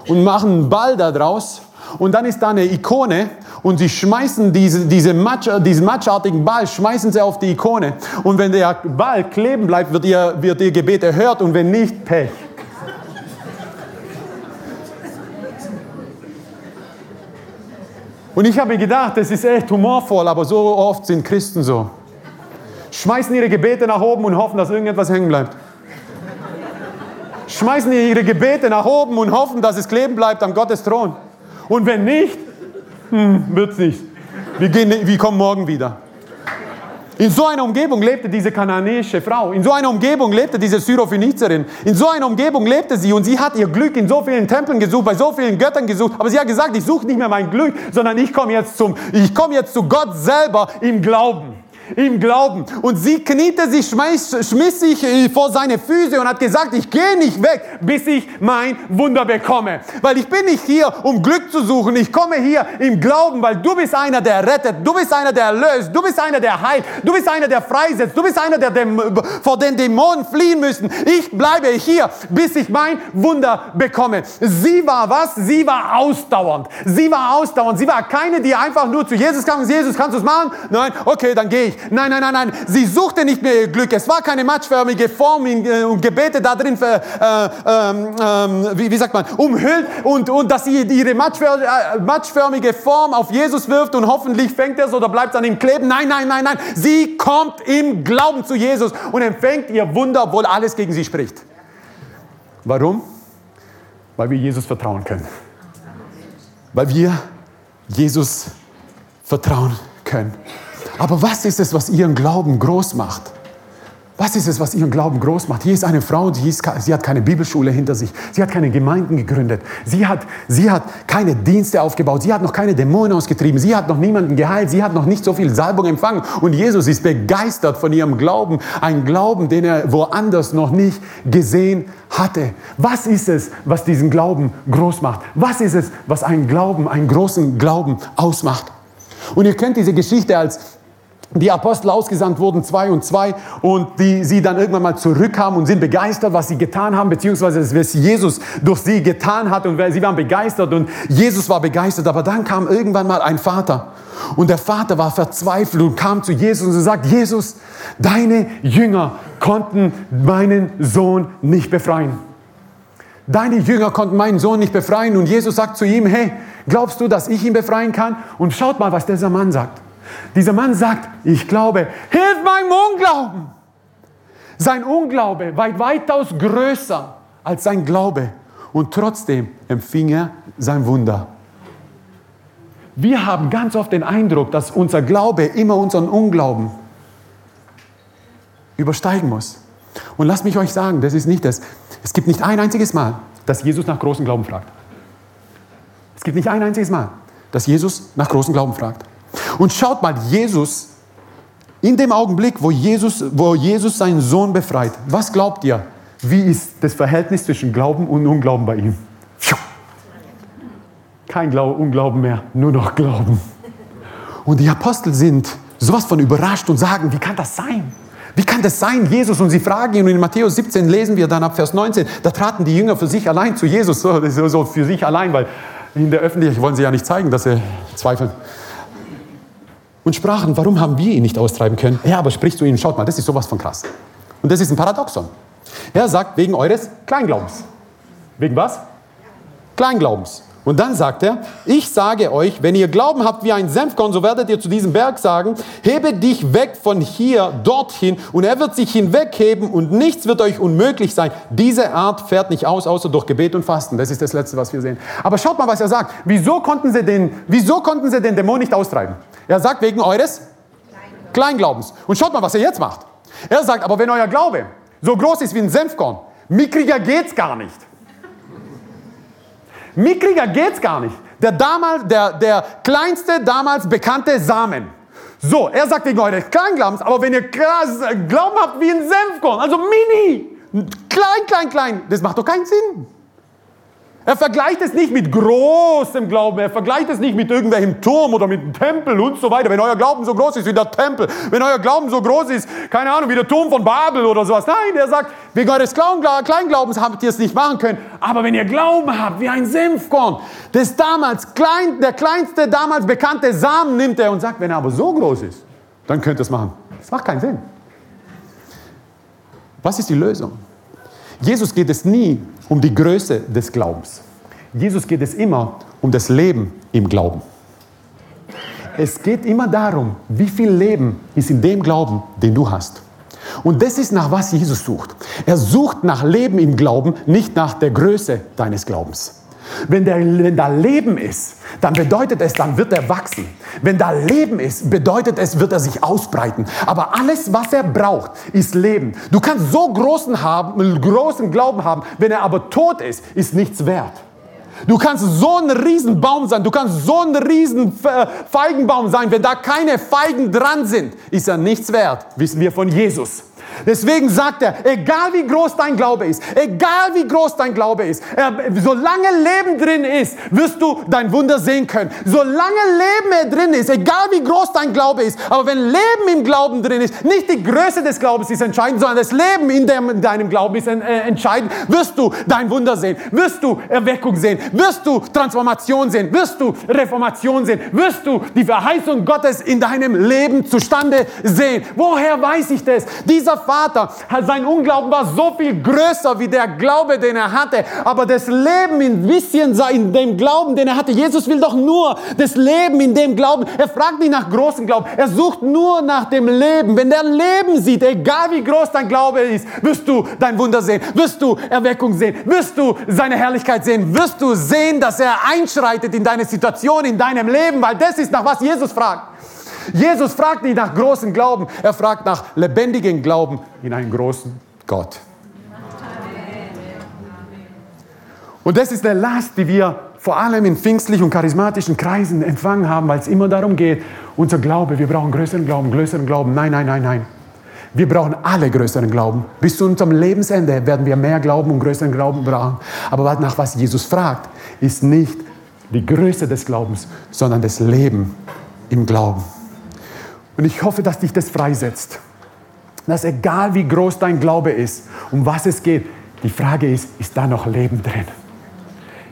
und machen einen Ball daraus. Und dann ist da eine Ikone und sie schmeißen diese, diese Matsch, diesen matschartigen Ball, schmeißen sie auf die Ikone. Und wenn der Ball kleben bleibt, wird ihr, wird ihr Gebet erhört und wenn nicht, Pech. Und ich habe mir gedacht, das ist echt humorvoll, aber so oft sind Christen so. Schmeißen ihre Gebete nach oben und hoffen, dass irgendetwas hängen bleibt. Schmeißen ihre Gebete nach oben und hoffen, dass es kleben bleibt am Gottes Thron. Und wenn nicht, hm, wird's nicht. Wir, gehen, wir kommen morgen wieder. In so einer Umgebung lebte diese kananäische Frau. In so einer Umgebung lebte diese Syrophenizerin. In so einer Umgebung lebte sie und sie hat ihr Glück in so vielen Tempeln gesucht, bei so vielen Göttern gesucht. Aber sie hat gesagt, ich suche nicht mehr mein Glück, sondern ich komme jetzt zum, ich komme jetzt zu Gott selber im Glauben im Glauben. Und sie kniete sich, schmiss, schmiss sich äh, vor seine Füße und hat gesagt, ich gehe nicht weg, bis ich mein Wunder bekomme. Weil ich bin nicht hier, um Glück zu suchen. Ich komme hier im Glauben, weil du bist einer, der rettet. Du bist einer, der erlöst. Du bist einer, der heilt. Du bist einer, der freisetzt. Du bist einer, der dem, vor den Dämonen fliehen müssen. Ich bleibe hier, bis ich mein Wunder bekomme. Sie war was? Sie war ausdauernd. Sie war ausdauernd. Sie war keine, die einfach nur zu Jesus kam. Jesus, kannst du es machen? Nein, okay, dann gehe ich. Nein, nein, nein, nein. Sie suchte nicht mehr ihr Glück. Es war keine matschförmige Form äh, und Gebete da drin, äh, äh, wie, wie, sagt man, umhüllt und, und dass sie ihre äh, matschförmige Form auf Jesus wirft und hoffentlich fängt er es oder bleibt an ihm kleben. Nein, nein, nein, nein. Sie kommt im Glauben zu Jesus und empfängt ihr Wunder, obwohl alles gegen sie spricht. Warum? Weil wir Jesus vertrauen können. Weil wir Jesus vertrauen können. Aber was ist es, was ihren Glauben groß macht? Was ist es, was ihren Glauben groß macht? Hier ist eine Frau, die ist, sie hat keine Bibelschule hinter sich. Sie hat keine Gemeinden gegründet. Sie hat, sie hat keine Dienste aufgebaut. Sie hat noch keine Dämonen ausgetrieben. Sie hat noch niemanden geheilt. Sie hat noch nicht so viel Salbung empfangen. Und Jesus ist begeistert von ihrem Glauben. Ein Glauben, den er woanders noch nicht gesehen hatte. Was ist es, was diesen Glauben groß macht? Was ist es, was einen Glauben, einen großen Glauben ausmacht? Und ihr kennt diese Geschichte als die Apostel ausgesandt wurden, zwei und zwei, und die sie dann irgendwann mal zurückkamen und sind begeistert, was sie getan haben, beziehungsweise was Jesus durch sie getan hat und sie waren begeistert und Jesus war begeistert. Aber dann kam irgendwann mal ein Vater und der Vater war verzweifelt und kam zu Jesus und sagt, Jesus, deine Jünger konnten meinen Sohn nicht befreien. Deine Jünger konnten meinen Sohn nicht befreien und Jesus sagt zu ihm, hey, glaubst du, dass ich ihn befreien kann? Und schaut mal, was dieser Mann sagt. Dieser Mann sagt, ich glaube, hilf meinem Unglauben. Sein Unglaube war weitaus größer als sein Glaube und trotzdem empfing er sein Wunder. Wir haben ganz oft den Eindruck, dass unser Glaube immer unseren Unglauben übersteigen muss. Und lasst mich euch sagen, das ist nicht das. Es gibt nicht ein einziges Mal, dass Jesus nach großem Glauben fragt. Es gibt nicht ein einziges Mal, dass Jesus nach großem Glauben fragt. Und schaut mal, Jesus, in dem Augenblick, wo Jesus, wo Jesus seinen Sohn befreit, was glaubt ihr? Wie ist das Verhältnis zwischen Glauben und Unglauben bei ihm? Kein Glaube, Unglauben mehr, nur noch Glauben. Und die Apostel sind sowas von überrascht und sagen, wie kann das sein? Wie kann das sein, Jesus? Und sie fragen ihn, und in Matthäus 17 lesen wir dann ab Vers 19, da traten die Jünger für sich allein zu Jesus, so, so für sich allein, weil in der Öffentlichkeit wollen sie ja nicht zeigen, dass sie zweifeln und sprachen, warum haben wir ihn nicht austreiben können? Ja, aber sprich zu ihnen, schaut mal, das ist sowas von krass. Und das ist ein Paradoxon. Er sagt, wegen eures Kleinglaubens. Wegen was? Kleinglaubens. Und dann sagt er, ich sage euch, wenn ihr Glauben habt wie ein Senfkorn, so werdet ihr zu diesem Berg sagen, hebe dich weg von hier dorthin und er wird sich hinwegheben und nichts wird euch unmöglich sein. Diese Art fährt nicht aus, außer durch Gebet und Fasten. Das ist das Letzte, was wir sehen. Aber schaut mal, was er sagt. Wieso konnten sie den, wieso konnten sie den Dämon nicht austreiben? Er sagt, wegen eures Kleinglaubens. Und schaut mal, was er jetzt macht. Er sagt, aber wenn euer Glaube so groß ist wie ein Senfkorn, mickriger geht's gar nicht. Mickriger geht's gar nicht. Der, damals, der, der kleinste damals bekannte Samen. So, er sagt wegen eures Kleinglaubens, aber wenn ihr Glauben habt wie ein Senfkorn, also mini, klein, klein, klein, das macht doch keinen Sinn. Er vergleicht es nicht mit großem Glauben, er vergleicht es nicht mit irgendwelchem Turm oder mit einem Tempel und so weiter. Wenn euer Glauben so groß ist wie der Tempel, wenn euer Glauben so groß ist, keine Ahnung, wie der Turm von Babel oder sowas. Nein, er sagt, wegen eures Kleinglaubens habt ihr es nicht machen können. Aber wenn ihr Glauben habt, wie ein Senfkorn, das damals klein, der kleinste damals bekannte Samen nimmt er und sagt, wenn er aber so groß ist, dann könnt ihr es machen. Das macht keinen Sinn. Was ist die Lösung? Jesus geht es nie um die Größe des Glaubens. Jesus geht es immer um das Leben im Glauben. Es geht immer darum, wie viel Leben ist in dem Glauben, den du hast. Und das ist nach was Jesus sucht. Er sucht nach Leben im Glauben, nicht nach der Größe deines Glaubens. Wenn, der, wenn da Leben ist, dann bedeutet es, dann wird er wachsen. Wenn da Leben ist, bedeutet es, wird er sich ausbreiten. Aber alles, was er braucht, ist Leben. Du kannst so großen, haben, großen Glauben haben, wenn er aber tot ist, ist nichts wert. Du kannst so ein Riesenbaum sein, du kannst so ein riesen Feigenbaum sein, wenn da keine Feigen dran sind, ist er nichts wert, wissen wir von Jesus. Deswegen sagt er, egal wie groß dein Glaube ist, egal wie groß dein Glaube ist, solange Leben drin ist, wirst du dein Wunder sehen können. Solange Leben drin ist, egal wie groß dein Glaube ist, aber wenn Leben im Glauben drin ist, nicht die Größe des Glaubens ist entscheidend, sondern das Leben in, dem, in deinem Glauben ist äh, entscheidend, wirst du dein Wunder sehen, wirst du Erweckung sehen, wirst du Transformation sehen, wirst du Reformation sehen, wirst du die Verheißung Gottes in deinem Leben zustande sehen. Woher weiß ich das? Dieser Vater, sein Unglauben war so viel größer wie der Glaube, den er hatte. Aber das Leben in bisschen in dem Glauben, den er hatte. Jesus will doch nur das Leben in dem Glauben. Er fragt nicht nach großem Glauben. Er sucht nur nach dem Leben. Wenn der Leben sieht, egal wie groß dein Glaube ist, wirst du dein Wunder sehen, wirst du Erweckung sehen, wirst du seine Herrlichkeit sehen, wirst du sehen, dass er einschreitet in deine Situation, in deinem Leben, weil das ist nach was Jesus fragt. Jesus fragt nicht nach großem Glauben, er fragt nach lebendigem Glauben in einen großen Gott. Und das ist eine Last, die wir vor allem in pfingstlichen und charismatischen Kreisen empfangen haben, weil es immer darum geht, unser Glaube, wir brauchen größeren Glauben, größeren Glauben. Nein, nein, nein, nein. Wir brauchen alle größeren Glauben. Bis zu unserem Lebensende werden wir mehr Glauben und größeren Glauben brauchen. Aber nach was Jesus fragt, ist nicht die Größe des Glaubens, sondern das Leben im Glauben. Und ich hoffe, dass dich das freisetzt. Dass egal wie groß dein Glaube ist, um was es geht, die Frage ist, ist da noch Leben drin?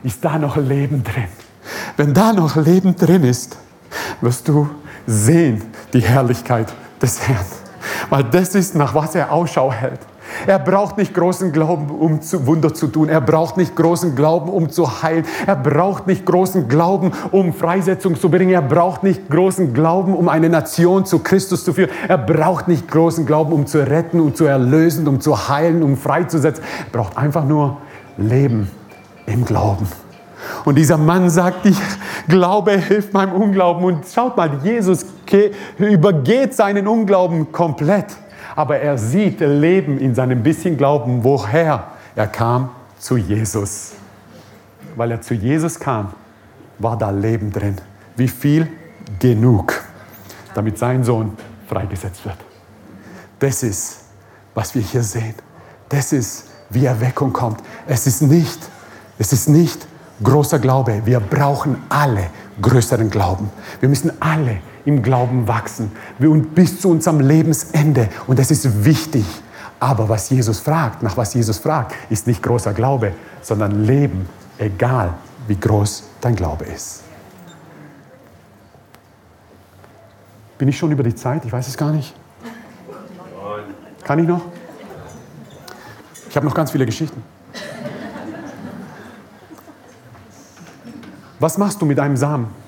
Ist da noch Leben drin? Wenn da noch Leben drin ist, wirst du sehen die Herrlichkeit des Herrn. Weil das ist, nach was er Ausschau hält. Er braucht nicht großen Glauben, um zu Wunder zu tun. Er braucht nicht großen Glauben, um zu heilen. Er braucht nicht großen Glauben, um Freisetzung zu bringen. Er braucht nicht großen Glauben, um eine Nation zu Christus zu führen. Er braucht nicht großen Glauben, um zu retten, um zu erlösen, um zu heilen, um freizusetzen. Er braucht einfach nur Leben im Glauben. Und dieser Mann sagt, ich glaube, hilft meinem Unglauben. Und schaut mal, Jesus übergeht seinen Unglauben komplett aber er sieht Leben in seinem bisschen Glauben, woher er kam zu Jesus. Weil er zu Jesus kam, war da Leben drin. Wie viel? Genug, damit sein Sohn freigesetzt wird. Das ist, was wir hier sehen. Das ist, wie Erweckung kommt. Es ist nicht, es ist nicht großer Glaube. Wir brauchen alle größeren Glauben. Wir müssen alle im Glauben wachsen und bis zu unserem Lebensende. Und das ist wichtig. Aber was Jesus fragt, nach was Jesus fragt, ist nicht großer Glaube, sondern Leben, egal wie groß dein Glaube ist. Bin ich schon über die Zeit? Ich weiß es gar nicht. Kann ich noch? Ich habe noch ganz viele Geschichten. Was machst du mit deinem Samen?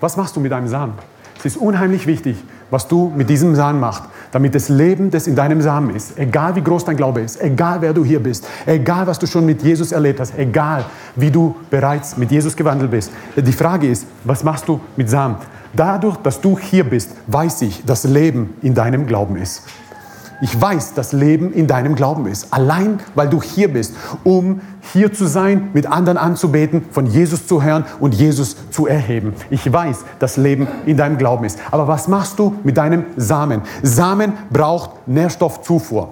Was machst du mit deinem Samen? Es ist unheimlich wichtig, was du mit diesem Samen machst, damit das Leben, das in deinem Samen ist, egal wie groß dein Glaube ist, egal wer du hier bist, egal was du schon mit Jesus erlebt hast, egal wie du bereits mit Jesus gewandelt bist. Die Frage ist, was machst du mit Samen? Dadurch, dass du hier bist, weiß ich, dass Leben in deinem Glauben ist. Ich weiß, dass Leben in deinem Glauben ist. Allein, weil du hier bist, um hier zu sein, mit anderen anzubeten, von Jesus zu hören und Jesus zu erheben. Ich weiß, dass Leben in deinem Glauben ist. Aber was machst du mit deinem Samen? Samen braucht Nährstoffzufuhr.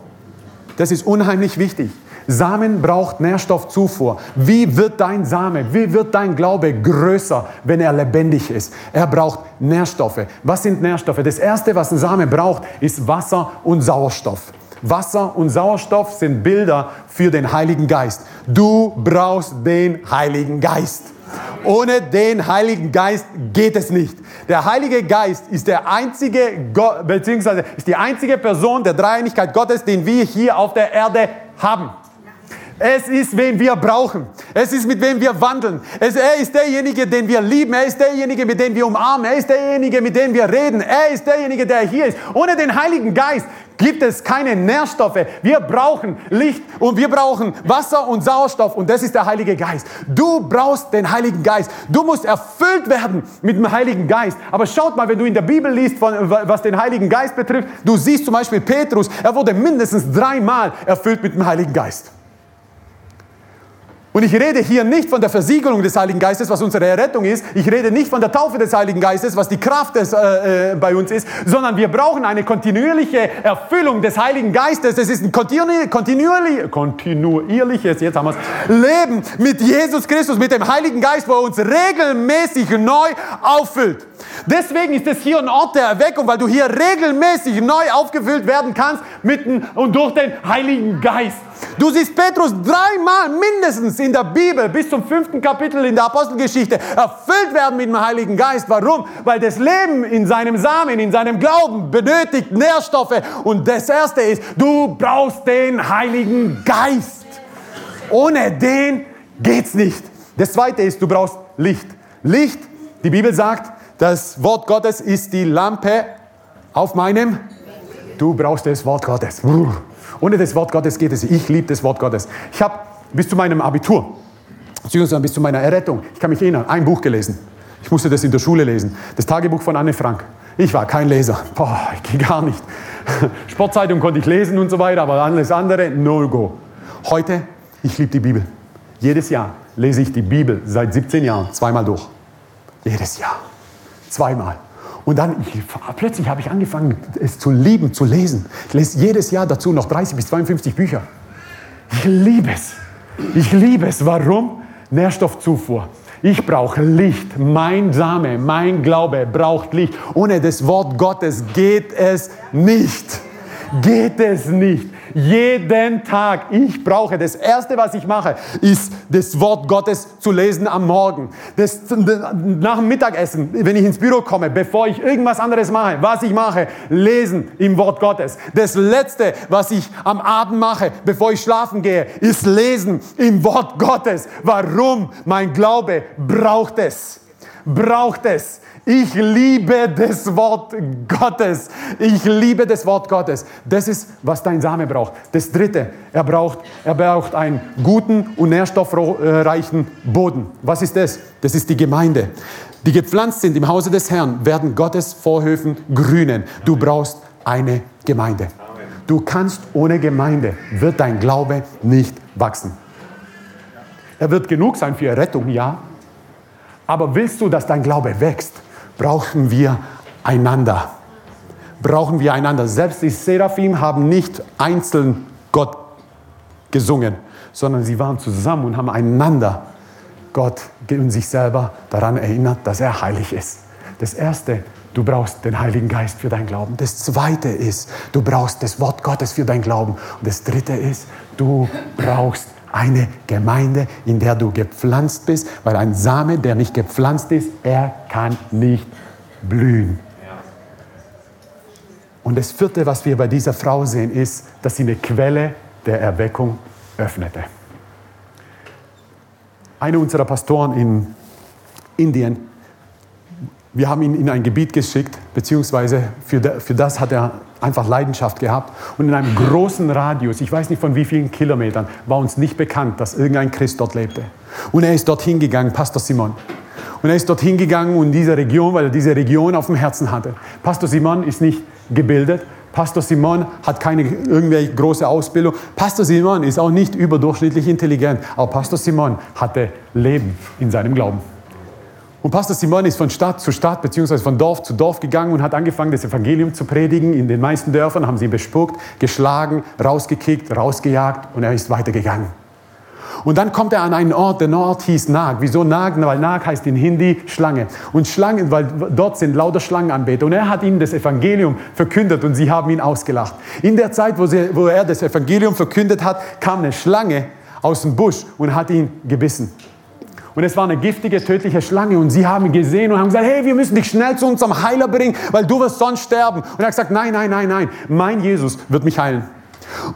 Das ist unheimlich wichtig. Samen braucht Nährstoffzufuhr. Wie wird dein Same, wie wird dein Glaube größer, wenn er lebendig ist? Er braucht Nährstoffe. Was sind Nährstoffe? Das Erste, was ein Same braucht, ist Wasser und Sauerstoff. Wasser und Sauerstoff sind Bilder für den Heiligen Geist. Du brauchst den Heiligen Geist. Ohne den Heiligen Geist geht es nicht. Der Heilige Geist ist der einzige, beziehungsweise ist die einzige Person der Dreieinigkeit Gottes, den wir hier auf der Erde haben. Es ist, wen wir brauchen. Es ist, mit wem wir wandeln. Es, er ist derjenige, den wir lieben. Er ist derjenige, mit dem wir umarmen. Er ist derjenige, mit dem wir reden. Er ist derjenige, der hier ist. Ohne den Heiligen Geist gibt es keine Nährstoffe. Wir brauchen Licht und wir brauchen Wasser und Sauerstoff und das ist der Heilige Geist. Du brauchst den Heiligen Geist. Du musst erfüllt werden mit dem Heiligen Geist. Aber schaut mal, wenn du in der Bibel liest, von, was den Heiligen Geist betrifft, du siehst zum Beispiel Petrus, er wurde mindestens dreimal erfüllt mit dem Heiligen Geist. Und ich rede hier nicht von der Versiegelung des Heiligen Geistes, was unsere Errettung ist. Ich rede nicht von der Taufe des Heiligen Geistes, was die Kraft des, äh, äh, bei uns ist, sondern wir brauchen eine kontinuierliche Erfüllung des Heiligen Geistes. Es ist ein kontinuierlich, kontinuierlich, kontinuierliches, jetzt haben Leben mit Jesus Christus, mit dem Heiligen Geist, wo er uns regelmäßig neu auffüllt. Deswegen ist es hier ein Ort der Erweckung, weil du hier regelmäßig neu aufgefüllt werden kannst mitten und durch den Heiligen Geist. Du siehst Petrus dreimal mindestens in der Bibel bis zum fünften Kapitel in der Apostelgeschichte erfüllt werden mit dem Heiligen Geist. Warum? Weil das Leben in seinem Samen, in seinem Glauben benötigt Nährstoffe. Und das Erste ist, du brauchst den Heiligen Geist. Ohne den geht's nicht. Das Zweite ist, du brauchst Licht. Licht, die Bibel sagt, das Wort Gottes ist die Lampe auf meinem. Du brauchst das Wort Gottes. Ohne das Wort Gottes geht es. Ich liebe das Wort Gottes. Ich habe bis zu meinem Abitur, beziehungsweise bis zu meiner Errettung, ich kann mich erinnern, ein Buch gelesen. Ich musste das in der Schule lesen. Das Tagebuch von Anne Frank. Ich war kein Leser. Boah, ich gehe gar nicht. Sportzeitung konnte ich lesen und so weiter, aber alles andere, no go. Heute, ich liebe die Bibel. Jedes Jahr lese ich die Bibel seit 17 Jahren zweimal durch. Jedes Jahr. Zweimal. Und dann ich, plötzlich habe ich angefangen, es zu lieben, zu lesen. Ich lese jedes Jahr dazu noch 30 bis 52 Bücher. Ich liebe es. Ich liebe es. Warum? Nährstoffzufuhr. Ich brauche Licht. Mein Same, mein Glaube braucht Licht. Ohne das Wort Gottes geht es nicht. Geht es nicht. Jeden Tag. Ich brauche, das Erste, was ich mache, ist das Wort Gottes zu lesen am Morgen. Das, nach dem Mittagessen, wenn ich ins Büro komme, bevor ich irgendwas anderes mache, was ich mache, lesen im Wort Gottes. Das Letzte, was ich am Abend mache, bevor ich schlafen gehe, ist lesen im Wort Gottes. Warum? Mein Glaube braucht es. Braucht es. Ich liebe das Wort Gottes. Ich liebe das Wort Gottes. Das ist, was dein Same braucht. Das Dritte, er braucht, er braucht einen guten und nährstoffreichen Boden. Was ist das? Das ist die Gemeinde. Die gepflanzt sind im Hause des Herrn, werden Gottes Vorhöfen grünen. Du brauchst eine Gemeinde. Du kannst ohne Gemeinde, wird dein Glaube nicht wachsen. Er wird genug sein für Errettung, ja. Aber willst du, dass dein Glaube wächst, brauchen wir einander. Brauchen wir einander. Selbst die Seraphim haben nicht einzeln Gott gesungen, sondern sie waren zusammen und haben einander Gott und sich selber daran erinnert, dass er heilig ist. Das Erste, du brauchst den Heiligen Geist für dein Glauben. Das Zweite ist, du brauchst das Wort Gottes für dein Glauben. Und das Dritte ist, du brauchst eine Gemeinde, in der du gepflanzt bist, weil ein Same, der nicht gepflanzt ist, er kann nicht blühen. Und das vierte, was wir bei dieser Frau sehen, ist, dass sie eine Quelle der Erweckung öffnete. einer unserer Pastoren in Indien, wir haben ihn in ein Gebiet geschickt, beziehungsweise für, für das hat er einfach Leidenschaft gehabt. Und in einem großen Radius, ich weiß nicht von wie vielen Kilometern, war uns nicht bekannt, dass irgendein Christ dort lebte. Und er ist dorthin gegangen, Pastor Simon. Und er ist dorthin gegangen in diese Region, weil er diese Region auf dem Herzen hatte. Pastor Simon ist nicht gebildet. Pastor Simon hat keine irgendwelche große Ausbildung. Pastor Simon ist auch nicht überdurchschnittlich intelligent. Aber Pastor Simon hatte Leben in seinem Glauben. Und Pastor Simon ist von Stadt zu Stadt beziehungsweise von Dorf zu Dorf gegangen und hat angefangen, das Evangelium zu predigen. In den meisten Dörfern haben sie ihn bespuckt, geschlagen, rausgekickt, rausgejagt und er ist weitergegangen. Und dann kommt er an einen Ort, der Ort hieß Nag. Wieso Nag? Weil Nag heißt in Hindi Schlange. Und Schlange, weil dort sind lauter Schlangenanbeter. Und er hat ihnen das Evangelium verkündet und sie haben ihn ausgelacht. In der Zeit, wo, sie, wo er das Evangelium verkündet hat, kam eine Schlange aus dem Busch und hat ihn gebissen. Und es war eine giftige, tödliche Schlange. Und sie haben gesehen und haben gesagt, hey, wir müssen dich schnell zu unserem Heiler bringen, weil du wirst sonst sterben. Und er hat gesagt, nein, nein, nein, nein, mein Jesus wird mich heilen.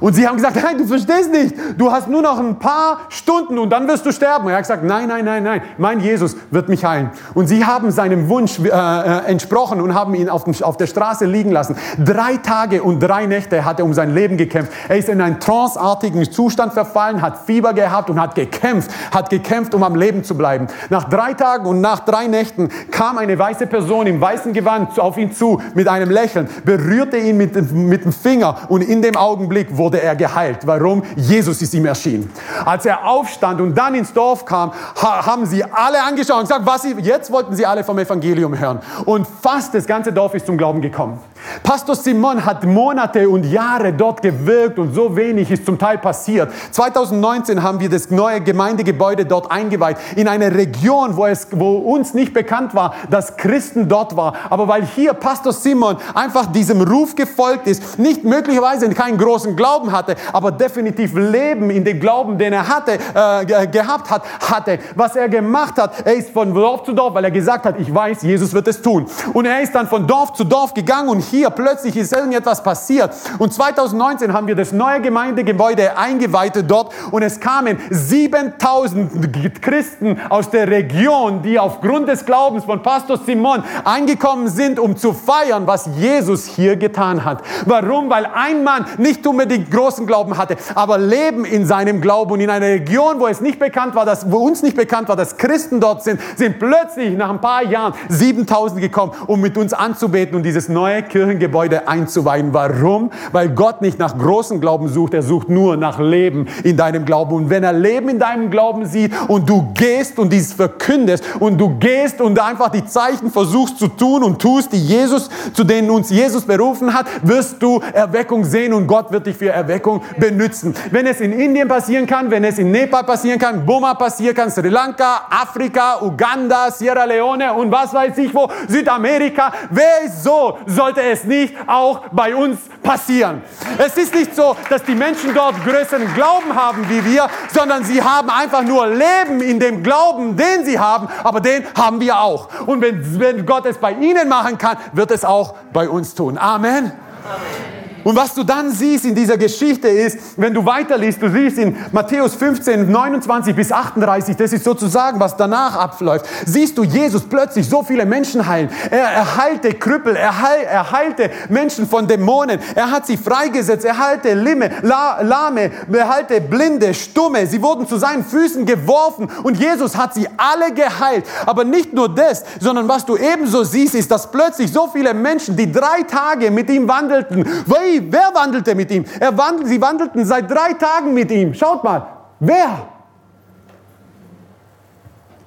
Und sie haben gesagt, nein, du verstehst nicht. Du hast nur noch ein paar Stunden und dann wirst du sterben. Und er hat gesagt, nein, nein, nein, nein, mein Jesus wird mich heilen. Und sie haben seinem Wunsch äh, äh, entsprochen und haben ihn auf, dem, auf der Straße liegen lassen. Drei Tage und drei Nächte hat er um sein Leben gekämpft. Er ist in einen tranceartigen Zustand verfallen, hat Fieber gehabt und hat gekämpft, hat gekämpft, um am Leben zu bleiben. Nach drei Tagen und nach drei Nächten kam eine weiße Person im weißen Gewand auf ihn zu mit einem Lächeln, berührte ihn mit, mit dem Finger und in dem Augenblick wurde er geheilt. Warum? Jesus ist ihm erschienen. Als er aufstand und dann ins Dorf kam, haben sie alle angeschaut und gesagt, was sie, jetzt wollten sie alle vom Evangelium hören. Und fast das ganze Dorf ist zum Glauben gekommen. Pastor Simon hat Monate und Jahre dort gewirkt und so wenig ist zum Teil passiert. 2019 haben wir das neue Gemeindegebäude dort eingeweiht, in eine Region, wo, es, wo uns nicht bekannt war, dass Christen dort war. Aber weil hier Pastor Simon einfach diesem Ruf gefolgt ist, nicht möglicherweise keinen großen Glauben hatte, aber definitiv Leben in dem Glauben, den er hatte, äh, gehabt hat, hatte. Was er gemacht hat, er ist von Dorf zu Dorf, weil er gesagt hat, ich weiß, Jesus wird es tun. Und er ist dann von Dorf zu Dorf gegangen und hier plötzlich ist irgendetwas passiert. Und 2019 haben wir das neue Gemeindegebäude eingeweiht dort und es kamen 7000 Christen aus der Region, die aufgrund des Glaubens von Pastor Simon eingekommen sind, um zu feiern, was Jesus hier getan hat. Warum? Weil ein Mann nicht unbedingt großen Glauben hatte, aber Leben in seinem Glauben und in einer Region, wo es nicht bekannt war, dass, wo uns nicht bekannt war, dass Christen dort sind, sind plötzlich nach ein paar Jahren 7000 gekommen, um mit uns anzubeten und dieses neue Kirche Kirchengebäude einzuweihen. Warum? Weil Gott nicht nach großem Glauben sucht, er sucht nur nach Leben in deinem Glauben. Und wenn er Leben in deinem Glauben sieht und du gehst und dies verkündest und du gehst und einfach die Zeichen versuchst zu tun und tust, die Jesus, zu denen uns Jesus berufen hat, wirst du Erweckung sehen und Gott wird dich für Erweckung benutzen. Wenn es in Indien passieren kann, wenn es in Nepal passieren kann, Burma passieren kann, Sri Lanka, Afrika, Uganda, Sierra Leone und was weiß ich wo, Südamerika, wer ist so, sollte es nicht auch bei uns passieren. Es ist nicht so, dass die Menschen dort größeren Glauben haben wie wir, sondern sie haben einfach nur Leben in dem Glauben, den sie haben, aber den haben wir auch. Und wenn, wenn Gott es bei ihnen machen kann, wird es auch bei uns tun. Amen. Amen. Und was du dann siehst in dieser Geschichte ist, wenn du weiterliest, du siehst in Matthäus 15, 29 bis 38, das ist sozusagen, was danach abläuft, siehst du Jesus plötzlich so viele Menschen heilen. Er erheilte Krüppel, er, heil, er heilte Menschen von Dämonen, er hat sie freigesetzt, er heilte Limme, La, Lahme, er heilte Blinde, Stumme, sie wurden zu seinen Füßen geworfen und Jesus hat sie alle geheilt. Aber nicht nur das, sondern was du ebenso siehst, ist, dass plötzlich so viele Menschen, die drei Tage mit ihm wandelten, weil wer wandelte mit ihm? Er wandel, sie wandelten seit drei Tagen mit ihm. Schaut mal, wer?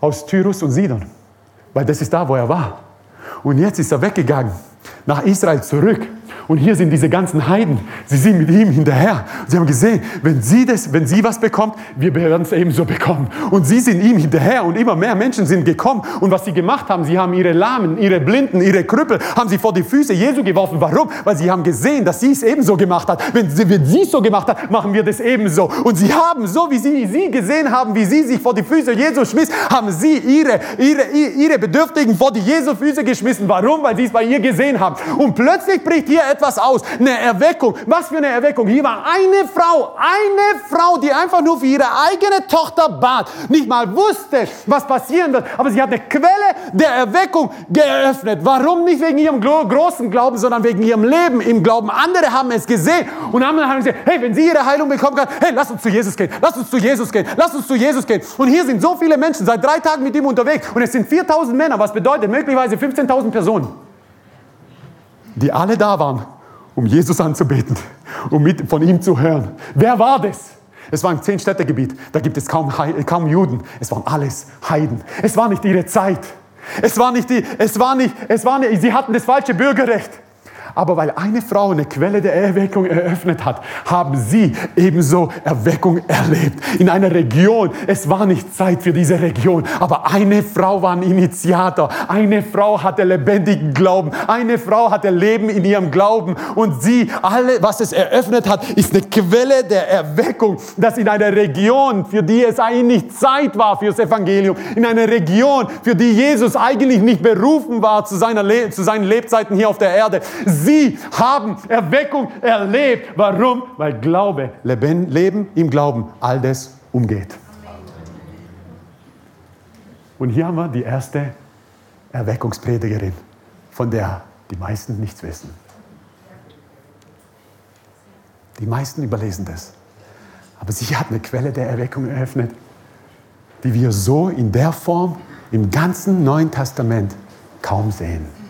Aus Tyrus und Sidon, weil das ist da, wo er war. Und jetzt ist er weggegangen, nach Israel zurück. Und hier sind diese ganzen Heiden. Sie sind mit ihm hinterher. Sie haben gesehen, wenn sie, das, wenn sie was bekommt, wir werden es ebenso bekommen. Und sie sind ihm hinterher und immer mehr Menschen sind gekommen. Und was sie gemacht haben, sie haben ihre Lahmen, ihre Blinden, ihre Krüppel, haben sie vor die Füße Jesu geworfen. Warum? Weil sie haben gesehen, dass sie es ebenso gemacht hat. Wenn sie, wenn sie es so gemacht hat, machen wir das ebenso. Und sie haben, so wie sie sie gesehen haben, wie sie sich vor die Füße Jesu schmiss, haben sie ihre, ihre, ihre Bedürftigen vor die Jesu Füße geschmissen. Warum? Weil sie es bei ihr gesehen haben. Und plötzlich bricht hier etwas aus. Eine Erweckung. Was für eine Erweckung. Hier war eine Frau, eine Frau, die einfach nur für ihre eigene Tochter bat. Nicht mal wusste, was passieren wird. Aber sie hat eine Quelle der Erweckung geöffnet. Warum? Nicht wegen ihrem großen Glauben, sondern wegen ihrem Leben im Glauben. Andere haben es gesehen und haben gesagt, hey, wenn sie ihre Heilung bekommen kann, hey, lass uns zu Jesus gehen. Lass uns zu Jesus gehen. Lass uns zu Jesus gehen. Und hier sind so viele Menschen seit drei Tagen mit ihm unterwegs. Und es sind 4000 Männer. Was bedeutet möglicherweise 15.000 Personen, die alle da waren, um Jesus anzubeten, um mit, von ihm zu hören. Wer war das? Es war ein Zehn-Städte-Gebiet. Da gibt es kaum, kaum Juden. Es waren alles Heiden. Es war nicht ihre Zeit. Es war nicht die, es war nicht, es war nicht, sie hatten das falsche Bürgerrecht. Aber weil eine Frau eine Quelle der Erweckung eröffnet hat, haben sie ebenso Erweckung erlebt. In einer Region, es war nicht Zeit für diese Region, aber eine Frau war ein Initiator. Eine Frau hatte lebendigen Glauben. Eine Frau hatte Leben in ihrem Glauben. Und sie, alle, was es eröffnet hat, ist eine Quelle der Erweckung, dass in einer Region, für die es eigentlich nicht Zeit war fürs Evangelium, in einer Region, für die Jesus eigentlich nicht berufen war zu, seiner Le zu seinen Lebzeiten hier auf der Erde, haben Erweckung erlebt. Warum? Weil Glaube, Leben im Glauben, all das umgeht. Und hier haben wir die erste Erweckungspredigerin, von der die meisten nichts wissen. Die meisten überlesen das. Aber sie hat eine Quelle der Erweckung eröffnet, die wir so in der Form im ganzen Neuen Testament kaum sehen.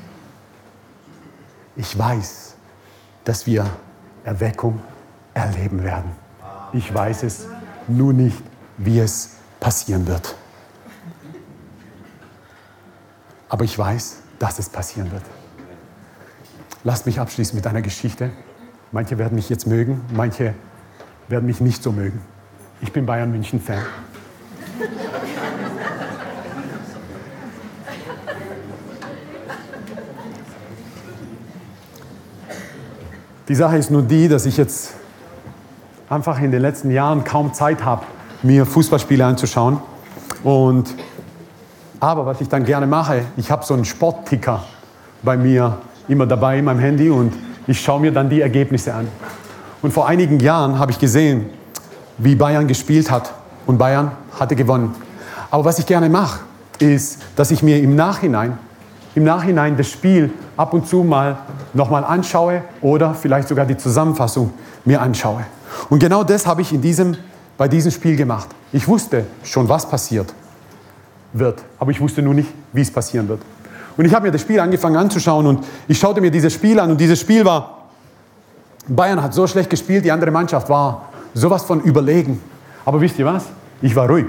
Ich weiß, dass wir Erweckung erleben werden. Ich weiß es nur nicht, wie es passieren wird. Aber ich weiß, dass es passieren wird. Lasst mich abschließen mit einer Geschichte. Manche werden mich jetzt mögen, manche werden mich nicht so mögen. Ich bin Bayern München Fan. Die Sache ist nur die, dass ich jetzt einfach in den letzten Jahren kaum Zeit habe, mir Fußballspiele anzuschauen. Und, aber was ich dann gerne mache, ich habe so einen Sportticker bei mir immer dabei in meinem Handy und ich schaue mir dann die Ergebnisse an. Und vor einigen Jahren habe ich gesehen, wie Bayern gespielt hat und Bayern hatte gewonnen. Aber was ich gerne mache, ist, dass ich mir im Nachhinein im Nachhinein das Spiel ab und zu mal nochmal anschaue oder vielleicht sogar die Zusammenfassung mir anschaue. Und genau das habe ich in diesem, bei diesem Spiel gemacht. Ich wusste schon, was passiert wird, aber ich wusste nur nicht, wie es passieren wird. Und ich habe mir das Spiel angefangen anzuschauen und ich schaute mir dieses Spiel an und dieses Spiel war, Bayern hat so schlecht gespielt, die andere Mannschaft war sowas von überlegen. Aber wisst ihr was? Ich war ruhig.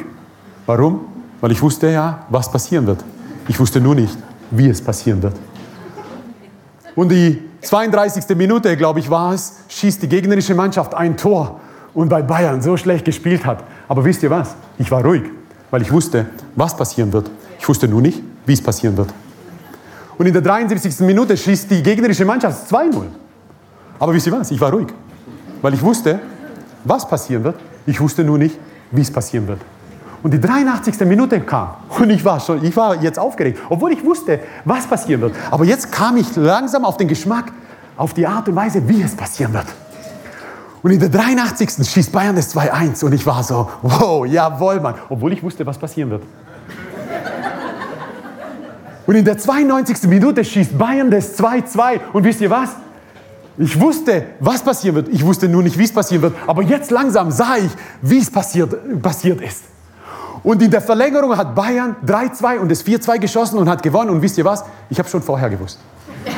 Warum? Weil ich wusste ja, was passieren wird. Ich wusste nur nicht, wie es passieren wird. Und die 32. Minute, glaube ich, war es, schießt die gegnerische Mannschaft ein Tor und weil Bayern so schlecht gespielt hat. Aber wisst ihr was? Ich war ruhig, weil ich wusste, was passieren wird. Ich wusste nur nicht, wie es passieren wird. Und in der 73. Minute schießt die gegnerische Mannschaft 2-0. Aber wisst ihr was? Ich war ruhig, weil ich wusste, was passieren wird. Ich wusste nur nicht, wie es passieren wird. Und die 83. Minute kam und ich war schon, ich war jetzt aufgeregt, obwohl ich wusste, was passieren wird. Aber jetzt kam ich langsam auf den Geschmack, auf die Art und Weise, wie es passieren wird. Und in der 83. schießt Bayern das 2-1 und ich war so, wow, jawohl, Mann, obwohl ich wusste, was passieren wird. Und in der 92. Minute schießt Bayern das 2-2 und wisst ihr was? Ich wusste, was passieren wird. Ich wusste nur nicht, wie es passieren wird. Aber jetzt langsam sah ich, wie es passiert, passiert ist. Und in der Verlängerung hat Bayern 3-2 und das 4-2 geschossen und hat gewonnen. Und wisst ihr was? Ich habe schon vorher gewusst.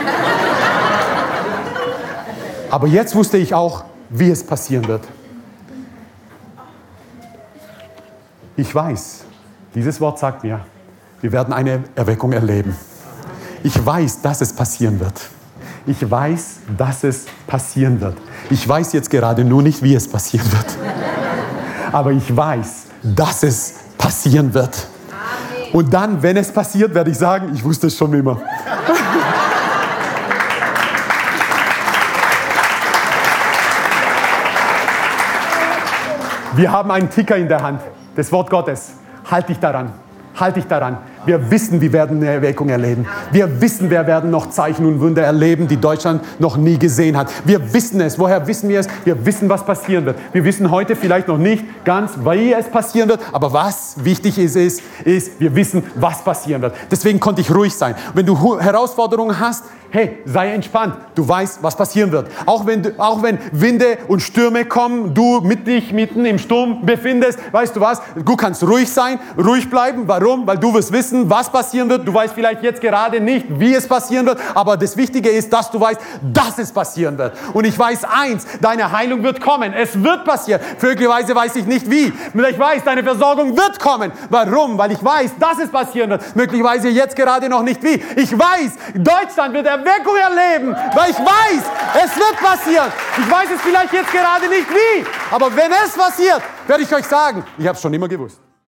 Aber jetzt wusste ich auch, wie es passieren wird. Ich weiß, dieses Wort sagt mir, wir werden eine Erweckung erleben. Ich weiß, dass es passieren wird. Ich weiß, dass es passieren wird. Ich weiß jetzt gerade nur nicht, wie es passieren wird. Aber ich weiß, dass es passieren wird. Und dann, wenn es passiert, werde ich sagen, ich wusste es schon immer. Wir haben einen Ticker in der Hand, das Wort Gottes. Halt dich daran, halt dich daran. Wir wissen, wir werden eine Erweckung erleben. Wir wissen, wir werden noch Zeichen und Wunder erleben, die Deutschland noch nie gesehen hat. Wir wissen es. Woher wissen wir es? Wir wissen, was passieren wird. Wir wissen heute vielleicht noch nicht ganz, wie es passieren wird, aber was wichtig ist, ist, ist, wir wissen, was passieren wird. Deswegen konnte ich ruhig sein. Wenn du Herausforderungen hast, hey, sei entspannt. Du weißt, was passieren wird. Auch wenn, auch wenn Winde und Stürme kommen, du mit dich mitten im Sturm befindest, weißt du was? Du kannst ruhig sein, ruhig bleiben. Warum? Weil du wirst wissen, was passieren wird. Du weißt vielleicht jetzt gerade nicht, wie es passieren wird, aber das Wichtige ist, dass du weißt, dass es passieren wird. Und ich weiß eins, deine Heilung wird kommen. Es wird passieren. Möglicherweise weiß ich nicht wie. Ich weiß, deine Versorgung wird kommen. Warum? Weil ich weiß, dass es passieren wird. Möglicherweise jetzt gerade noch nicht wie. Ich weiß, Deutschland wird Erweckung erleben, weil ich weiß, es wird passieren. Ich weiß es vielleicht jetzt gerade nicht wie, aber wenn es passiert, werde ich euch sagen, ich habe es schon immer gewusst.